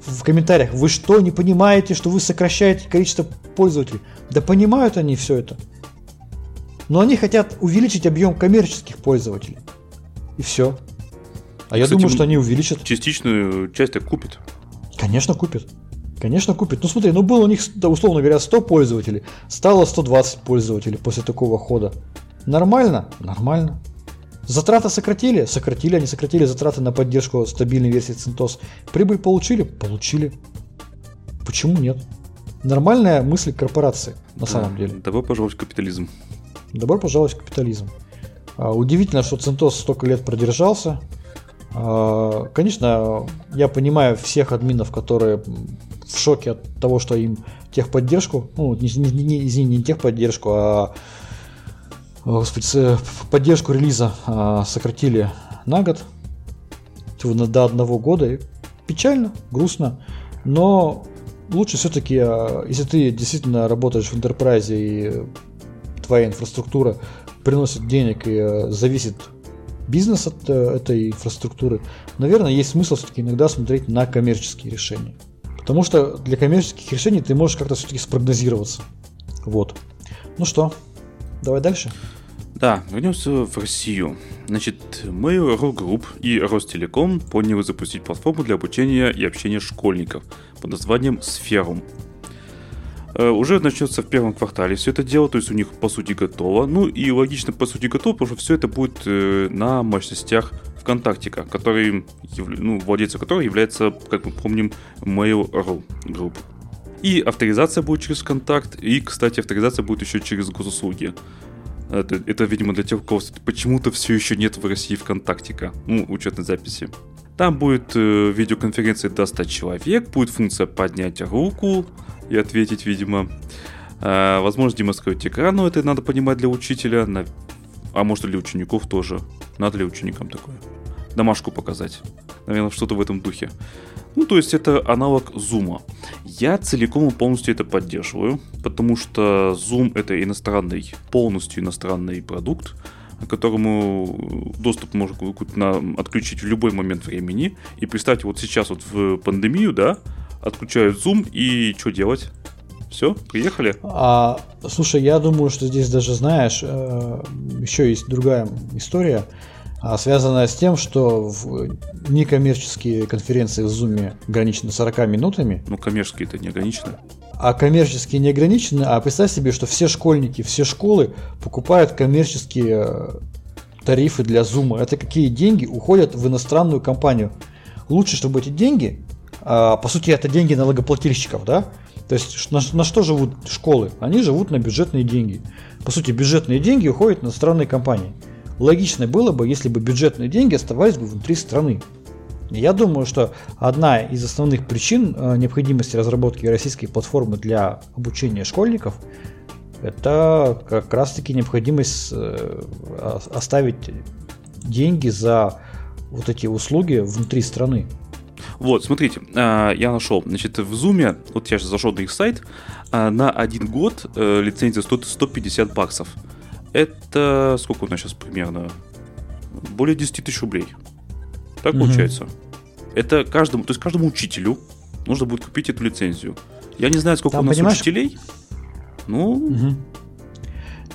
в комментариях, вы что, не понимаете, что вы сокращаете количество пользователей? Да понимают они все это. Но они хотят увеличить объем коммерческих пользователей. И все. А Кстати, я думаю, что они увеличат. Частичную часть так купят. Конечно, купят. Конечно, купит. Ну смотри, ну было у них, условно говоря, 100 пользователей, стало 120 пользователей после такого хода. Нормально? Нормально. Затраты сократили? Сократили. Они сократили затраты на поддержку стабильной версии CentOS. Прибыль получили? Получили. Почему нет? Нормальная мысль корпорации, на да, самом деле. Добро пожаловать в капитализм. Добро пожаловать в капитализм. А, удивительно, что CentOS столько лет продержался. А, конечно, я понимаю всех админов, которые в шоке от того, что им техподдержку, ну, не, не, не, извини, не техподдержку, а господи, поддержку релиза а, сократили на год, до одного года. Печально, грустно, но лучше все-таки, а, если ты действительно работаешь в enterprise и твоя инфраструктура приносит денег и зависит бизнес от э, этой инфраструктуры, наверное, есть смысл все-таки иногда смотреть на коммерческие решения. Потому что для коммерческих решений ты можешь как-то все-таки спрогнозироваться. Вот. Ну что, давай дальше. Да, вернемся в Россию. Значит, Mail.ru Group и Ростелеком поняли запустить платформу для обучения и общения школьников под названием Сферум. Э, уже начнется в первом квартале все это дело, то есть у них по сути готово. Ну и логично по сути готово, потому что все это будет э, на мощностях ВКонтактика, который, ну, владельцем которого является, как мы помним, Mail.ru Group. И авторизация будет через контакт, и, кстати, авторизация будет еще через госуслуги. Это, это видимо, для тех, у кого почему-то все еще нет в России ВКонтактика, ну, учетной записи. Там будет э, видеоконференция до 100 человек, будет функция поднять руку и ответить, видимо. Э, возможно, демонстрировать экран, но это надо понимать для учителя, а может и для учеников тоже. Надо ли ученикам такое? домашку показать. Наверное, что-то в этом духе. Ну, то есть это аналог Zoom. Я целиком и полностью это поддерживаю, потому что Zoom это иностранный, полностью иностранный продукт, которому доступ можно отключить в любой момент времени. И представьте, вот сейчас вот в пандемию, да, отключают Zoom и что делать? Все, приехали? А, слушай, я думаю, что здесь даже, знаешь, э, еще есть другая история. А связанная с тем, что в некоммерческие конференции в Zoom ограничены 40 минутами. Ну, коммерческие это не ограничены. А коммерческие не ограничены. А представь себе, что все школьники, все школы покупают коммерческие э, тарифы для Zoom. Это какие деньги уходят в иностранную компанию. Лучше, чтобы эти деньги, по сути, это деньги налогоплательщиков, да? То есть на, на что живут школы? Они живут на бюджетные деньги. По сути, бюджетные деньги уходят в иностранные компании. Логично было бы, если бы бюджетные деньги оставались бы внутри страны. Я думаю, что одна из основных причин э, необходимости разработки российской платформы для обучения школьников это как раз-таки необходимость э, оставить деньги за вот эти услуги внутри страны. Вот, смотрите, а, я нашел. Значит, в Zoom, вот я сейчас зашел на их сайт, а, на один год э, лицензия стоит 150 баксов. Это сколько у нас сейчас примерно? Более 10 тысяч рублей. Так угу. получается. Это каждому, то есть каждому учителю нужно будет купить эту лицензию. Я не знаю, сколько Там, у нас понимаешь... учителей. Ну. Угу.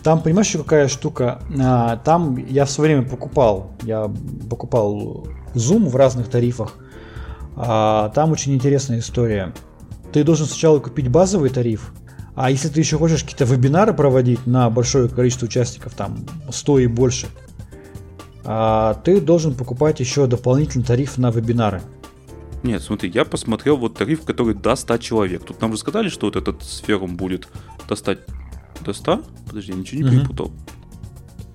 Там, понимаешь, еще какая штука? А, там я в свое время покупал. Я покупал Zoom в разных тарифах. А, там очень интересная история. Ты должен сначала купить базовый тариф, а если ты еще хочешь какие-то вебинары проводить на большое количество участников, там 100 и больше, а, ты должен покупать еще дополнительный тариф на вебинары. Нет, смотри, я посмотрел вот тариф, который до 100 человек. Тут нам же сказали, что вот этот сферум будет до 100... До 100? Подожди, я ничего не перепутал.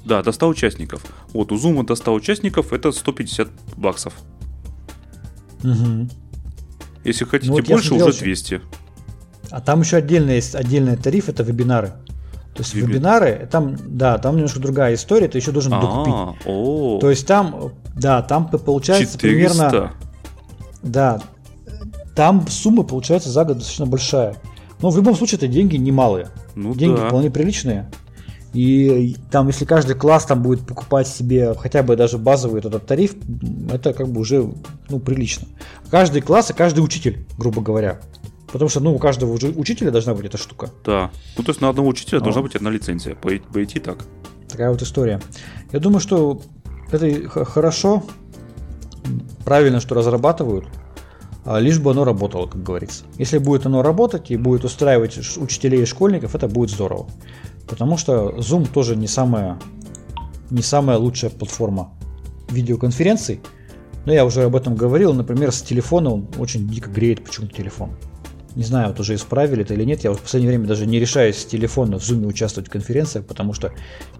Да, до 100 участников. Вот, у Zoom до 100 участников это 150 баксов. Угу. Если хотите ну, вот больше, смотрел, уже 200. А там еще отдельный есть отдельный тариф, это вебинары. То есть Вебин... вебинары, там, да, там немножко другая история, ты еще должен А-а-а, докупить. То есть там, да, там получается 400. примерно... Да, там сумма получается за год достаточно большая. Но в любом случае это деньги немалые. Ну, деньги да. вполне приличные. И там, если каждый класс там будет покупать себе хотя бы даже базовый этот тариф, это как бы уже ну, прилично. Каждый класс и каждый учитель, грубо говоря. Потому что, ну, у каждого уже учителя должна быть эта штука. Да. Ну, то есть на одного учителя а. должна быть одна лицензия. По, идти так. Такая вот история. Я думаю, что это хорошо, правильно, что разрабатывают, а лишь бы оно работало, как говорится. Если будет оно работать и будет устраивать учителей и школьников, это будет здорово. Потому что Zoom тоже не самая, не самая лучшая платформа видеоконференций. Но я уже об этом говорил. Например, с телефона он очень дико греет почему-то телефон. Не знаю, вот уже исправили это или нет. Я в последнее время даже не решаюсь с телефона в Zoom участвовать в конференциях, потому что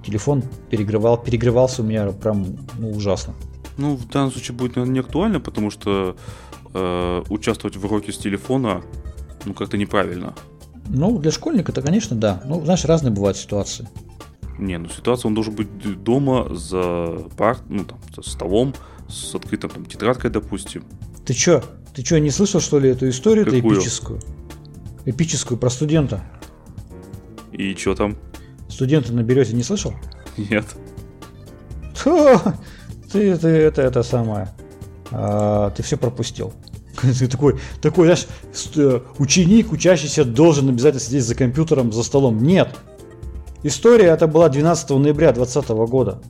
телефон перегревал, перегревался у меня прям ну, ужасно. Ну, в данном случае будет, наверное, не актуально, потому что э, участвовать в уроке с телефона, ну, как-то неправильно. Ну, для школьника это, конечно, да. Ну, знаешь, разные бывают ситуации. Не, ну ситуация, он должен быть дома за пар, ну, там, за столом, с открытым там тетрадкой, допустим. Ты чё? Ты чё, не слышал, что ли, эту историю эту эпическую? Эпическую про студента. И чё там? Студента на берете не слышал? Нет. О, ты, ты это, это самое. А, ты все пропустил. <laughs> такой, такой, знаешь, э, ученик, учащийся должен обязательно сидеть за компьютером, за столом. Нет. История это была 12 ноября 2020 года.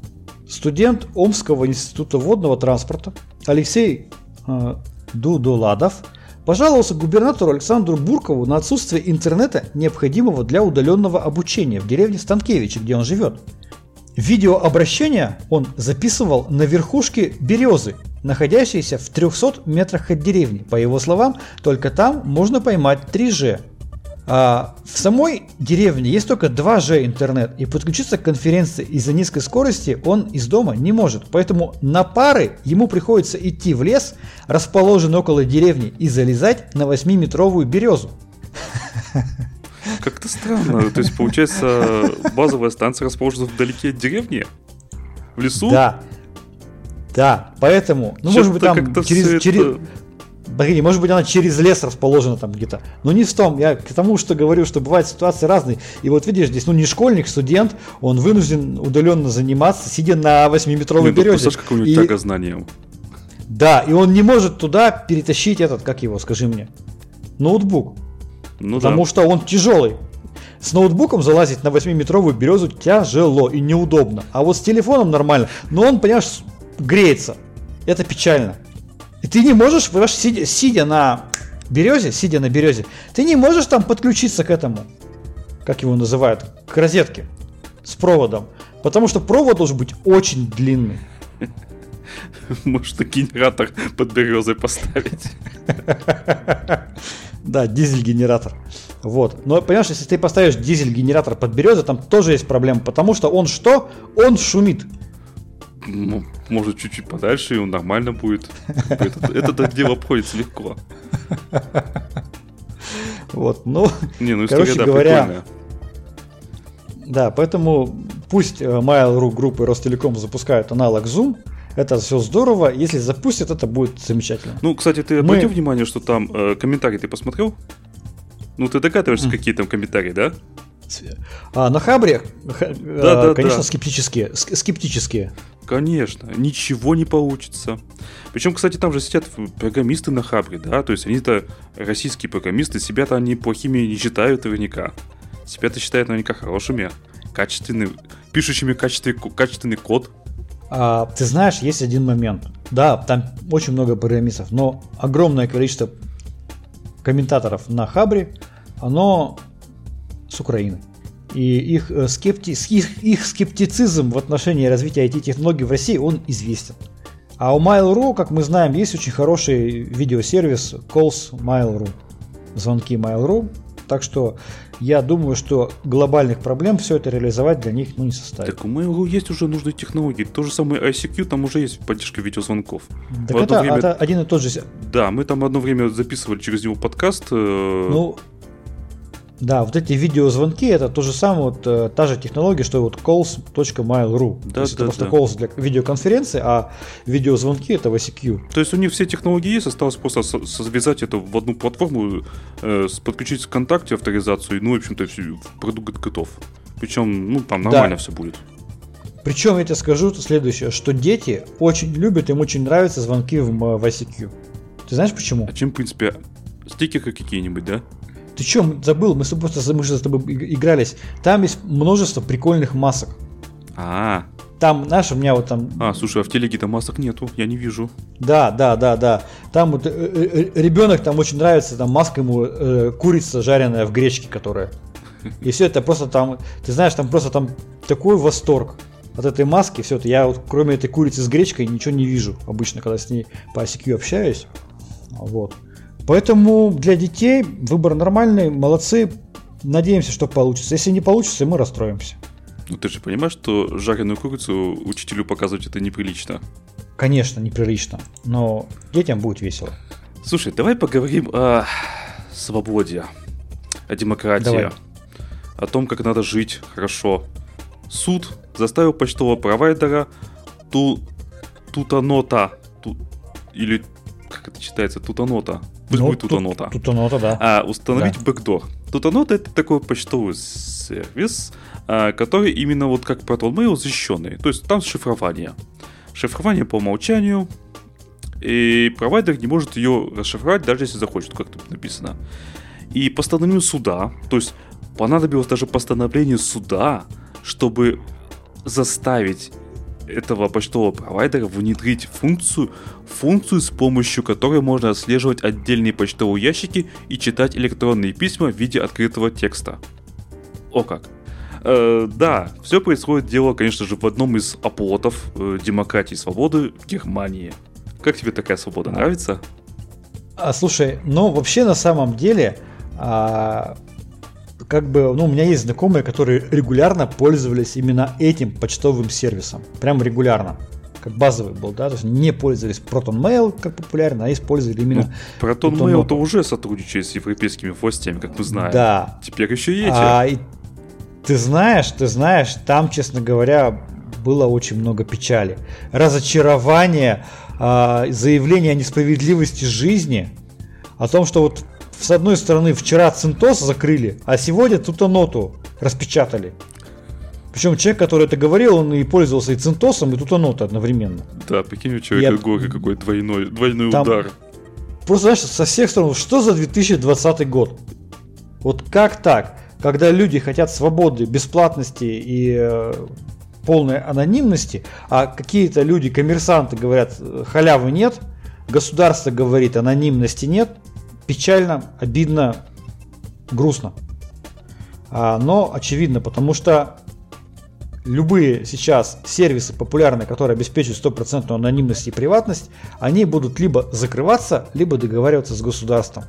Студент Омского института водного транспорта Алексей э, Дудоладов пожаловался губернатору Александру Буркову на отсутствие интернета, необходимого для удаленного обучения в деревне Станкевич, где он живет. Видеообращение он записывал на верхушке березы, находящейся в 300 метрах от деревни. По его словам, только там можно поймать 3G. А в самой деревне есть только 2G интернет, и подключиться к конференции из-за низкой скорости он из дома не может. Поэтому на пары ему приходится идти в лес, расположенный около деревни, и залезать на 8-метровую березу. <laughs> Как-то странно. То есть, получается, базовая станция расположена вдалеке от деревни? В лесу? Да. Да, поэтому, ну, может быть, там через, через... Погоди, может быть, она через лес расположена там где-то. Но не в том. Я к тому, что говорю, что бывают ситуации разные. И вот видишь, здесь, ну, не школьник, студент, он вынужден удаленно заниматься, сидя на 8-метровой Нет, березе. Ну, какую-нибудь и... тягознанием. Да, и он не может туда перетащить этот, как его, скажи мне, ноутбук. Ну потому да. что он тяжелый. С ноутбуком залазить на 8-метровую березу тяжело и неудобно. А вот с телефоном нормально. Но он, понимаешь, греется. Это печально. И ты не можешь, понимаешь, сидя, сидя на березе, сидя на березе, ты не можешь там подключиться к этому, как его называют, к розетке с проводом. Потому что провод должен быть очень длинный. Может, генератор под березой поставить. <laughs> Да, дизель-генератор. Вот. Но понимаешь, если ты поставишь дизель-генератор под березой, там тоже есть проблема, потому что он что? Он шумит. Ну, может, чуть-чуть подальше, и он нормально будет. Это где обходится легко. Вот, ну, Не, ну короче да, говоря, прикольная. Да, поэтому пусть э, Mail.ru группы Ростелеком запускают аналог Zoom, это все здорово. Если запустят, это будет замечательно. Ну, кстати, ты Мы- обратил внимание, что там э, комментарии ты посмотрел? Ну, ты догадываешься, Мгм. какие там комментарии, да? А на Хабре, х- э, Да-да-да. конечно, скептические. ск- Скептические. Конечно, ничего не получится. Причем, кстати, там же сидят программисты на Хабре, да, то есть они-то российские программисты, себя-то они плохими не считают наверняка. Себя-то считают наверняка хорошими, качественными, пишущими качественный, качественный код. А, ты знаешь, есть один момент. Да, там очень много программистов, но огромное количество комментаторов на Хабре, оно с Украины. И их, э, скепти... их, их скептицизм в отношении развития IT-технологий в России, он известен. А у Mail.ru, как мы знаем, есть очень хороший видеосервис Calls Mail.ru. Звонки Mail.ru. Так что я думаю, что глобальных проблем все это реализовать для них ну, не составит. Так у Mail.ru есть уже нужные технологии. То же самое ICQ, там уже есть поддержка видеозвонков. Так в это, время- это один и тот же... Да, мы там одно время записывали через него подкаст. э, Ну, да, вот эти видеозвонки это то же самое, вот э, та же технология, что вот calls.mail.ru. Да, то есть да, это просто да. calls для видеоконференции, а видеозвонки это в ICQ. То есть у них все технологии есть, осталось просто связать это в одну платформу, э, подключить ВКонтакте авторизацию, ну, в общем-то, всё, продукт готов. Причем, ну, там Да. нормально все будет. Причем я тебе скажу следующее, что дети очень любят, им очень нравятся звонки в, м- в ICQ. Ты знаешь почему? А чем, в принципе, стикеры какие-нибудь, да? Ты что, забыл? Мы с тобой просто мы же с тобой иг- игрались. Там есть множество прикольных масок. А, Там, знаешь, у меня вот там а, слушай, а в телеге-то масок нету, я не вижу. Да, да, да, да. Там вот ребенок там очень нравится, там маска ему э, курица жареная в гречке, которая. И все это просто там, ты знаешь, там просто там такой восторг от этой маски. Все это я вот кроме этой курицы с гречкой ничего не вижу обычно, когда с ней по ICQ общаюсь. Вот. Поэтому для детей выбор нормальный, молодцы. Надеемся, что получится. Если не получится, мы расстроимся. Ну, ты же понимаешь, что жареную курицу учителю показывать это неприлично. Конечно, неприлично, но детям будет весело. Слушай, давай поговорим о свободе, о демократии, Давай. о том, как надо жить хорошо. Суд заставил почтового провайдера ту, Тутанота, ту, или как это читается, Тутанота, пусть Ну, будет тут- Тутанота, Тут оно-то, да. а, установить Да. бэкдор. Тутанота это такой почтовый сервис, а, который именно вот как ProtonMail защищенный, то есть там шифрование. Шифрование по умолчанию, и провайдер не может ее расшифровать, даже если захочет, как тут написано. И постановлению суда, то есть понадобилось даже постановление суда, чтобы заставить этого почтового провайдера внедрить функцию, функцию, с помощью которой можно отслеживать отдельные почтовые ящики и читать электронные письма в виде открытого текста. О как. Э, да, все происходит дело, конечно же, в одном из оплотов э, демократии и свободы в Германии. Как тебе такая свобода? Нравится? А, слушай, ну вообще на самом деле, а, как бы, ну у меня есть знакомые, которые регулярно пользовались именно этим почтовым сервисом, прям регулярно, как базовый был, да, то есть не пользовались Proton Mail как популярно, а использовали именно, Proton Proton Mail то уже сотрудничает с европейскими властями, как мы знаем. да. Теперь еще и эти. А, и ты знаешь, ты знаешь, там, честно говоря, было очень много печали, разочарования, а, заявления о несправедливости жизни, о том, что вот с одной стороны вчера Центос закрыли, а сегодня Тутаноту распечатали. Причем человек, который это говорил, он и пользовался и Центосом, и Тутаноту одновременно. Да, прикинь, у человека Я- горе какой двойной, двойной Там- удар. Просто, знаешь, со всех сторон, что за 2020 год? Вот как так? Когда люди хотят свободы, бесплатности и э, полной анонимности, а какие-то люди, коммерсанты говорят, э, халявы нет, государство говорит, анонимности нет, печально, обидно, грустно. А, но очевидно, потому что любые сейчас сервисы популярные, которые обеспечивают стопроцентную анонимность и приватность, они будут либо закрываться, либо договариваться с государством.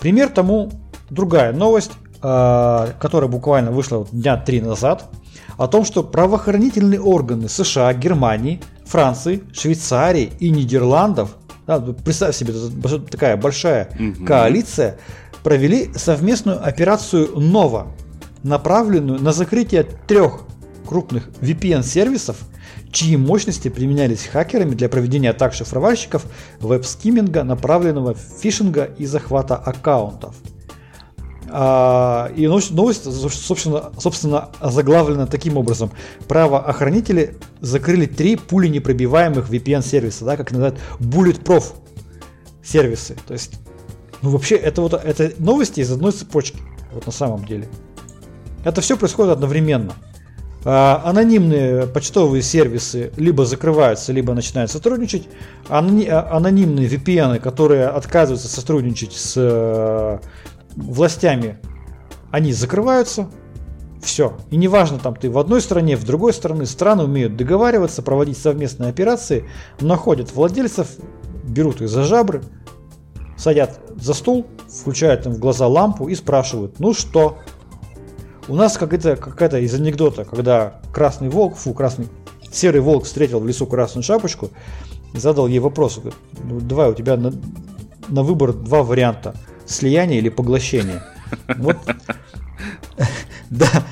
Пример тому другая новость, а, которая буквально вышла дня три назад, о том, что правоохранительные органы США, Германии Франции, Швейцарии и Нидерландов, да, представь себе, такая большая угу. коалиция, провели совместную операцию «Нова», направленную на закрытие трех крупных VPN-сервисов, чьи мощности применялись хакерами для проведения атак шифровальщиков, веб-скимминга, направленного фишинга и захвата аккаунтов. А, и новость, собственно, собственно, заглавлена таким образом. Правоохранители закрыли три пули непробиваемых VPN-сервиса, да, как называют Bulletproof сервисы. То есть, ну вообще, это вот это новости из одной цепочки, вот на самом деле. Это все происходит одновременно. А, анонимные почтовые сервисы либо закрываются, либо начинают сотрудничать. Анони- анонимные VPN, которые отказываются сотрудничать с властями, они закрываются. Все. И неважно, там ты в одной стране, в другой стране, страны умеют договариваться, проводить совместные операции, находят владельцев, берут их за жабры, садят за стул, включают им в глаза лампу и спрашивают, ну что, у нас какая-то какая из анекдота, когда красный волк, фу, красный, серый волк встретил в лесу красную шапочку задал ей вопрос. Говорит, ну, давай, у тебя на, на выбор два варианта. Слияние или поглощение. Вот. Да,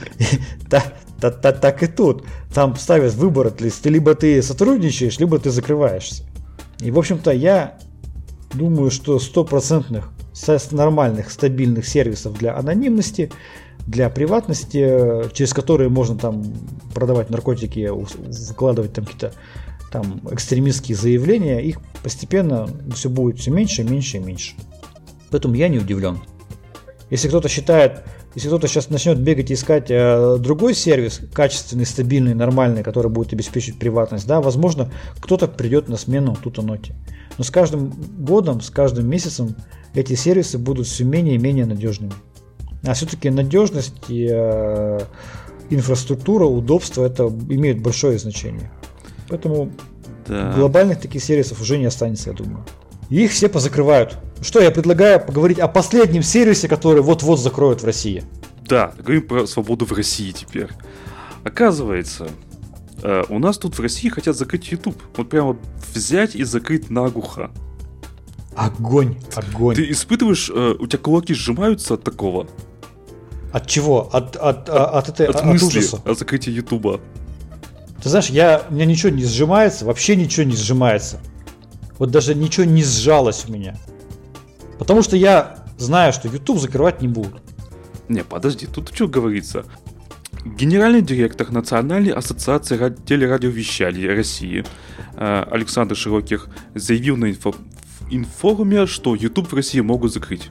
так и тут. Там ставят выбор, есть либо ты сотрудничаешь, либо ты закрываешься. И, в общем-то, я думаю, что стопроцентных нормальных, стабильных сервисов для анонимности для приватности, через которые можно там продавать наркотики, выкладывать там какие-то там экстремистские заявления, их постепенно все будет все меньше, меньше и меньше. Поэтому я не удивлен. Если кто-то считает, если кто-то сейчас начнет бегать и искать э, другой сервис, качественный, стабильный, нормальный, который будет обеспечивать приватность, да, возможно, кто-то придет на смену тут ноте. Но с каждым годом, с каждым месяцем эти сервисы будут все менее и менее надежными. А все-таки надежность и э, инфраструктура, удобство это имеют большое значение. Поэтому да. глобальных таких сервисов уже не останется, я думаю. И их все позакрывают. Что я предлагаю поговорить о последнем сервисе, который вот-вот закроют в России. Да, говорим про свободу в России теперь. Оказывается, э, у нас тут в России хотят закрыть YouTube. Вот прямо взять и закрыть наглухо. Огонь, огонь. Ты испытываешь, э, у тебя кулаки сжимаются от такого? От чего? От, от, от, от, этой, от, от мысли ужаса? о закрытии Ютуба. Ты знаешь, я, у меня ничего не сжимается, вообще ничего не сжимается. Вот даже ничего не сжалось у меня. Потому что я знаю, что YouTube закрывать не будут. Не, подожди, тут что говорится? Генеральный директор Национальной ассоциации телерадиовещания России э, Александр Широких заявил на инфо инфоруме, что YouTube в России могут закрыть.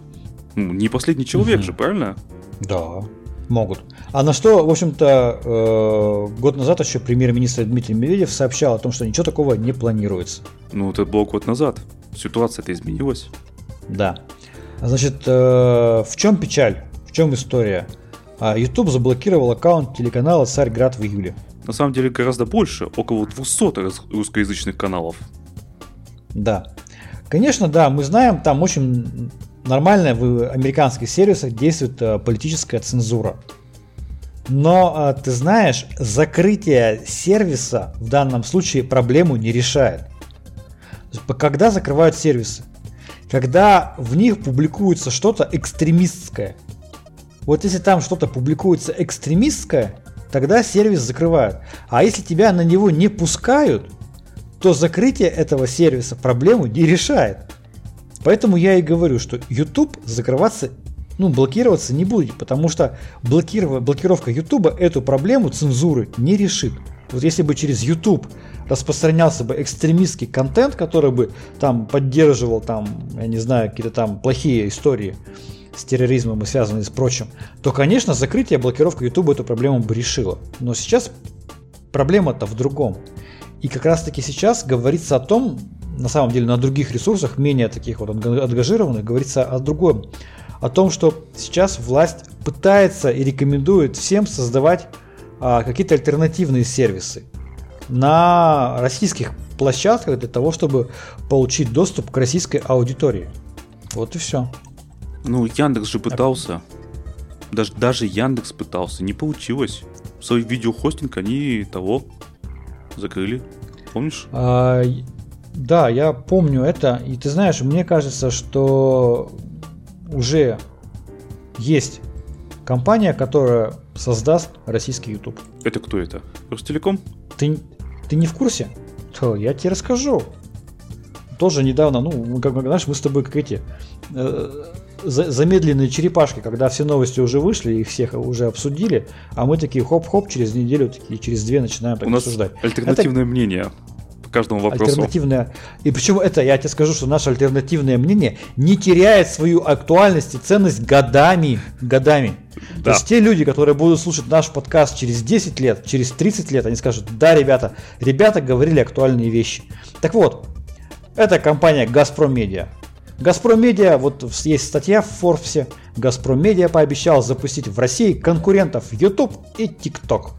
Ну, не последний человек угу. же, правильно? Да, могут. А на что, в общем-то, э, год назад еще премьер-министр Дмитрий Медведев сообщал о том, что ничего такого не планируется. Ну, это было год назад. Ситуация-то изменилась. Да. Значит, э, в чем печаль? В чем история? А, YouTube заблокировал аккаунт телеканала «Царьград» в июле. На самом деле гораздо больше, около 200 русскоязычных каналов. Да. Конечно, да, мы знаем, там очень нормально в американских сервисах действует э, политическая цензура. Но э, ты знаешь, закрытие сервиса в данном случае проблему не решает. Когда закрывают сервисы? Когда в них публикуется что-то экстремистское. Вот если там что-то публикуется экстремистское, тогда сервис закрывают. А если тебя на него не пускают, то закрытие этого сервиса проблему не решает. Поэтому я и говорю, что YouTube закрываться, ну, блокироваться не будет, потому что блокиров... блокировка YouTube эту проблему цензуры не решит. Вот если бы через YouTube распространялся бы экстремистский контент, который бы там поддерживал там, я не знаю, какие-то там плохие истории с терроризмом и связанные с прочим, то, конечно, закрытие, блокировка YouTube эту проблему бы решила. Но сейчас проблема-то в другом. И как раз таки сейчас говорится о том, на самом деле на других ресурсах, менее таких вот ангажированных, говорится о другом. О том, что сейчас власть пытается и рекомендует всем создавать а, какие-то альтернативные сервисы на российских площадках для того, чтобы получить доступ к российской аудитории. Вот и все. Ну, Яндекс же пытался. Даже, даже Яндекс пытался. Не получилось. Свой видеохостинг они того закрыли. помнишь? А, да, я помню это. И ты знаешь, мне кажется, что уже есть компания, которая создаст российский YouTube. Это кто это? Ростелеком? Ты, ты не в курсе? То я тебе расскажу. Тоже недавно, ну, как знаешь, мы с тобой как эти э, замедленные черепашки, когда все новости уже вышли, их всех уже обсудили, а мы такие хоп-хоп через неделю, такие через две начинаем так У нас обсуждать. альтернативное это... мнение каждому вопросу. Альтернативное. И почему это, я тебе скажу, что наше альтернативное мнение не теряет свою актуальность и ценность годами. Годами. Да. То есть те люди, которые будут слушать наш подкаст через 10 лет, через 30 лет, они скажут, да, ребята, ребята говорили актуальные вещи. Так вот, это компания Газпром Медиа. Газпром Медиа, вот есть статья в Форбсе, Газпром Медиа пообещал запустить в России конкурентов YouTube и TikTok.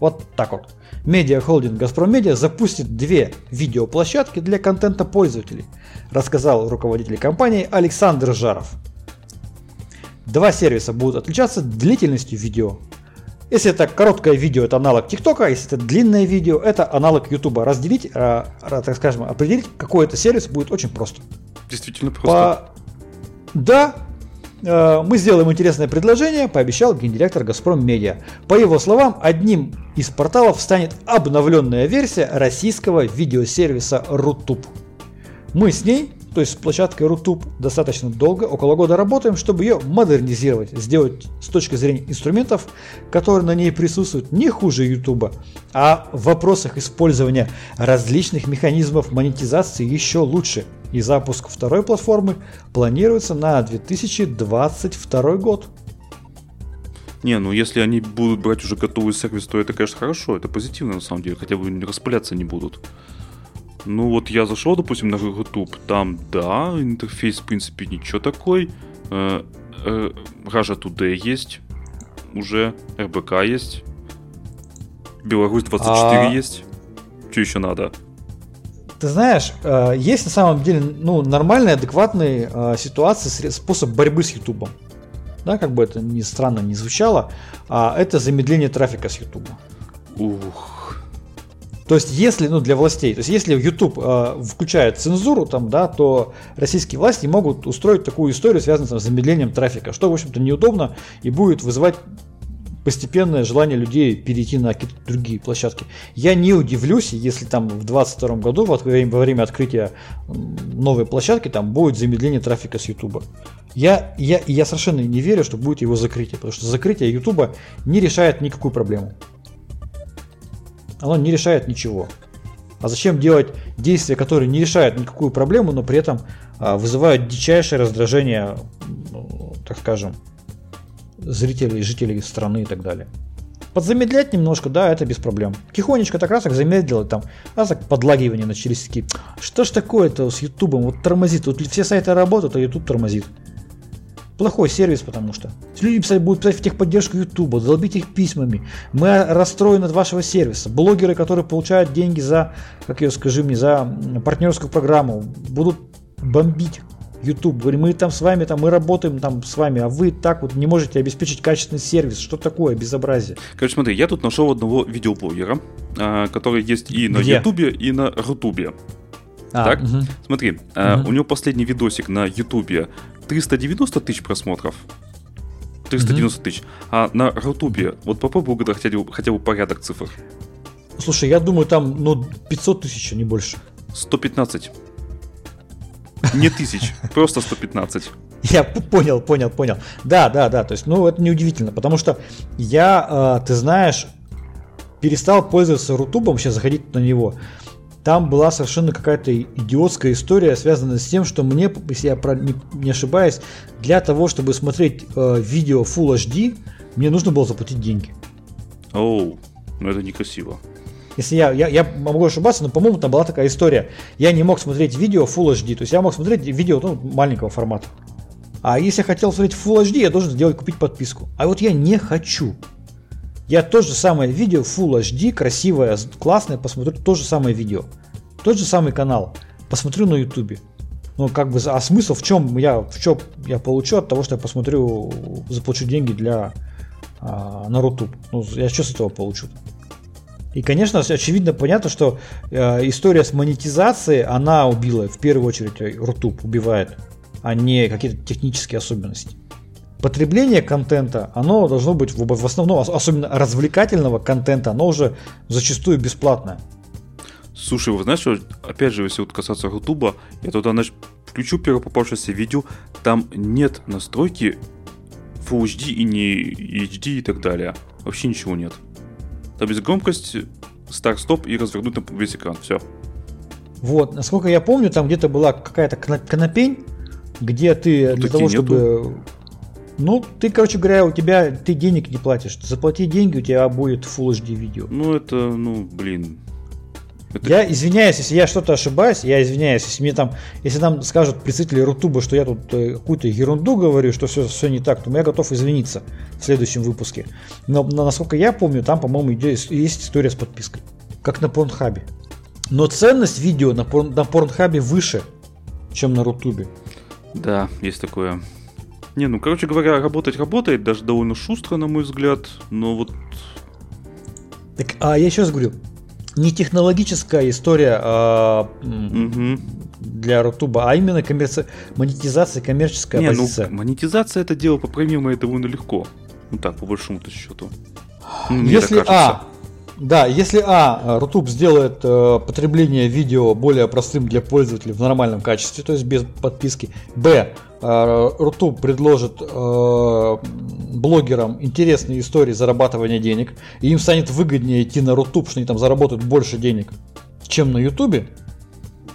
Вот так вот. Медиа-холдинг Газпром Медиа запустит две видеоплощадки для контента пользователей, рассказал руководитель компании Александр Жаров. Два сервиса будут отличаться длительностью видео. Если это короткое видео, это аналог ТикТока, если это длинное видео, это аналог Ютуба. Разделить, э, так скажем, определить, какой это сервис будет очень просто. Действительно просто. По... Да, мы сделаем интересное предложение, пообещал гендиректор Газпром Медиа. По его словам, одним из порталов станет обновленная версия российского видеосервиса Рутуб. Мы с ней то есть с площадкой Rutube достаточно долго, около года работаем, чтобы ее модернизировать, сделать с точки зрения инструментов, которые на ней присутствуют, не хуже YouTube, а в вопросах использования различных механизмов монетизации еще лучше. И запуск второй платформы планируется на 2022 год. Не, ну если они будут брать уже готовый сервис, то это, конечно, хорошо, это позитивно на самом деле, хотя бы распыляться не будут. Ну вот я зашел, допустим, на YouTube, там, да, интерфейс, в принципе, ничего такой. Э, э, Raja Today есть уже, РБК есть, Беларусь 24 а... есть. Что еще надо? Ты знаешь, э, есть на самом деле ну, нормальный, адекватный ситуация, способ борьбы с YouTube. Да, как бы это ни странно не звучало, а это замедление трафика с YouTube. Ух, то есть, если, ну, для властей, то есть, если YouTube э, включает цензуру, там, да, то российские власти могут устроить такую историю, связанную там, с замедлением трафика, что, в общем-то, неудобно и будет вызывать постепенное желание людей перейти на какие-то другие площадки. Я не удивлюсь, если там в 2022 году, во время, во время открытия новой площадки, там будет замедление трафика с YouTube. Я, я, я совершенно не верю, что будет его закрытие, потому что закрытие YouTube не решает никакую проблему оно не решает ничего. А зачем делать действия, которые не решают никакую проблему, но при этом а, вызывают дичайшее раздражение, ну, так скажем, зрителей, жителей страны и так далее. Подзамедлять немножко, да, это без проблем. Тихонечко так раз так замедлил, там, раз так подлагивания начались такие. Что ж такое-то с Ютубом? Вот тормозит. Вот все сайты работают, а Ютуб тормозит. Плохой сервис, потому что. Люди писать, будут писать в техподдержку Ютуба, долбить их письмами. Мы расстроены от вашего сервиса. Блогеры, которые получают деньги за, как ее скажи мне, за партнерскую программу, будут бомбить YouTube. Говорим, мы там с вами, там, мы работаем там с вами, а вы так вот не можете обеспечить качественный сервис. Что такое безобразие? Короче, смотри, я тут нашел одного видеоблогера, а, который есть и на Где? YouTube, и на Рутубе. А, так, угу. смотри, угу. у него последний видосик на YouTube 390 тысяч просмотров. 390 угу. тысяч. А на Рутубе, вот попробуй угадать хотя бы, хотя бы порядок цифр. Слушай, я думаю, там ну, 500 тысяч, а не больше. 115. Не тысяч, <laughs> просто 115. Я понял, понял, понял. Да, да, да. То есть, ну, это неудивительно, потому что я, э, ты знаешь, перестал пользоваться Рутубом, сейчас заходить на него там была совершенно какая-то идиотская история, связанная с тем, что мне, если я не, ошибаюсь, для того, чтобы смотреть э, видео Full HD, мне нужно было заплатить деньги. Оу, ну это некрасиво. Если я, я, я могу ошибаться, но, по-моему, там была такая история. Я не мог смотреть видео Full HD, то есть я мог смотреть видео ну, маленького формата. А если я хотел смотреть Full HD, я должен сделать купить подписку. А вот я не хочу. Я то же самое видео, Full HD, красивое, классное, посмотрю то же самое видео. Тот же самый канал. Посмотрю на ютубе. Ну, как бы, а смысл в чем я, в чем я получу от того, что я посмотрю, заплачу деньги для а, на Рутуб? Ну, я что с этого получу? И, конечно, очевидно понятно, что э, история с монетизацией, она убила, в первую очередь, Рутуб убивает, а не какие-то технические особенности. Потребление контента, оно должно быть в, основном, особенно развлекательного контента, оно уже зачастую бесплатное. Слушай, вы знаешь, опять же, если вот касаться Рутуба, я туда значит, включу первое попавшееся видео, там нет настройки Full HD и не HD и так далее. Вообще ничего нет. Там есть громкость, старт-стоп и развернуть на весь экран. Все. Вот, насколько я помню, там где-то была какая-то конопень, где ты ну, для того, чтобы... Ну, ты, короче говоря, у тебя ты денег не платишь. Заплати деньги, у тебя будет Full HD видео. Ну, это, ну, блин, это... Я извиняюсь, если я что-то ошибаюсь, я извиняюсь, если мне там, если нам скажут представители Рутуба, что я тут э, какую-то ерунду говорю, что все, все не так, то я готов извиниться в следующем выпуске. Но, но насколько я помню, там, по-моему, есть история с подпиской, как на Порнхабе. Но ценность видео на, порн, на Порнхабе выше, чем на Рутубе. Да, есть такое. Не, ну, короче говоря, работать работает, даже довольно шустро, на мой взгляд, но вот... Так, а я раз говорю, не технологическая история а, угу. для Рутуба, а именно коммерци... монетизация, коммерческая не, ну, позиция. Ну, монетизация это дело поправимое довольно легко. Ну так, по большому-то счету. Ну, если А, да, если А, Рутуб сделает э, потребление видео более простым для пользователей в нормальном качестве, то есть без подписки. Б, Рутуб предложит э, блогерам интересные истории зарабатывания денег, и им станет выгоднее идти на Рутуб, что они там заработают больше денег, чем на Ютубе,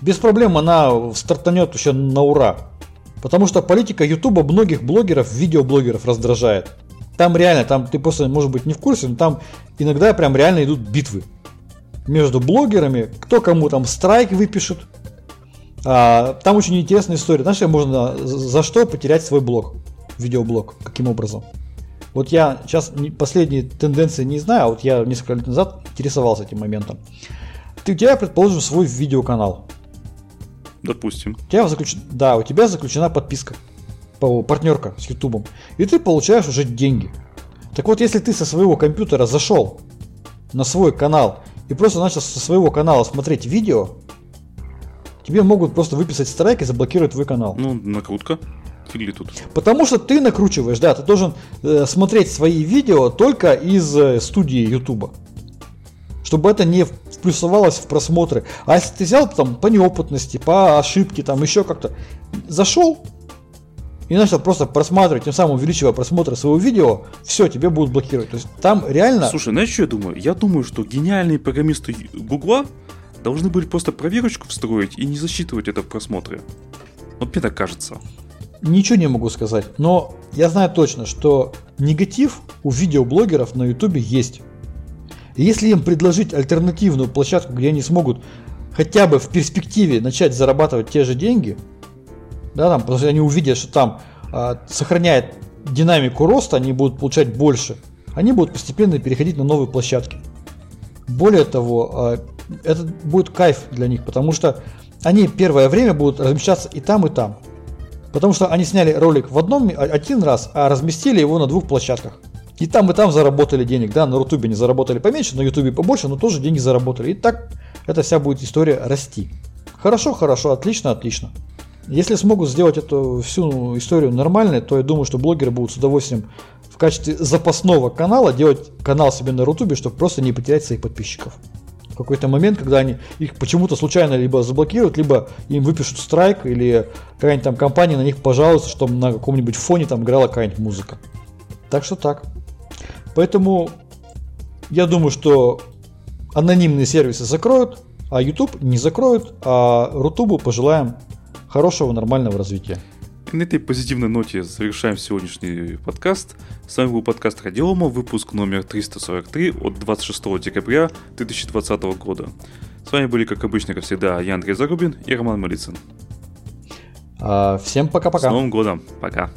без проблем она стартанет еще на ура. Потому что политика Ютуба многих блогеров, видеоблогеров раздражает. Там реально, там ты просто, может быть, не в курсе, но там иногда прям реально идут битвы между блогерами, кто кому там страйк выпишет. А, там очень интересная история. Знаешь, можно за что потерять свой блог, видеоблог, каким образом. Вот я сейчас последние тенденции не знаю, а вот я несколько лет назад интересовался этим моментом. Ты, у тебя, предположим, свой видеоканал. Допустим. У тебя заключ... Да, у тебя заключена подписка партнерка с Ютубом, и ты получаешь уже деньги. Так вот, если ты со своего компьютера зашел на свой канал и просто начал со своего канала смотреть видео, тебе могут просто выписать страйк и заблокировать твой канал. Ну, накрутка. Фигли тут. Потому что ты накручиваешь, да, ты должен э, смотреть свои видео только из э, студии Ютуба. Чтобы это не плюсовалось в просмотры. А если ты взял там по неопытности, по ошибке, там еще как-то зашел, и начал просто просматривать, тем самым увеличивая просмотры своего видео, все, тебе будут блокировать. То есть там реально... Слушай, знаешь, что я думаю? Я думаю, что гениальные программисты Гугла должны были просто проверочку встроить и не засчитывать это в просмотре. Вот мне так кажется. Ничего не могу сказать, но я знаю точно, что негатив у видеоблогеров на ютубе есть. Если им предложить альтернативную площадку, где они смогут хотя бы в перспективе начать зарабатывать те же деньги – да, там, потому что они увидят, что там э, сохраняет динамику роста, они будут получать больше, они будут постепенно переходить на новые площадки. Более того, э, это будет кайф для них, потому что они первое время будут размещаться и там, и там. Потому что они сняли ролик в одном один раз, а разместили его на двух площадках. И там, и там заработали денег. Да, на Рутубе не заработали поменьше, на Ютубе побольше, но тоже деньги заработали. И так эта вся будет история расти. Хорошо, хорошо, отлично, отлично. Если смогут сделать эту всю историю нормальной, то я думаю, что блогеры будут с удовольствием в качестве запасного канала делать канал себе на Рутубе, чтобы просто не потерять своих подписчиков. Какой-то момент, когда они их почему-то случайно либо заблокируют, либо им выпишут страйк, или какая-нибудь там компания на них пожалуется, чтобы на каком-нибудь фоне там играла какая-нибудь музыка. Так что так. Поэтому я думаю, что анонимные сервисы закроют, а YouTube не закроют, а Рутубу пожелаем хорошего, нормального развития. На этой позитивной ноте завершаем сегодняшний подкаст. С вами был подкаст Радиома, выпуск номер 343 от 26 декабря 2020 года. С вами были, как обычно, как всегда, я Андрей Зарубин и Роман Малицын. А, всем пока-пока. С Новым годом. Пока.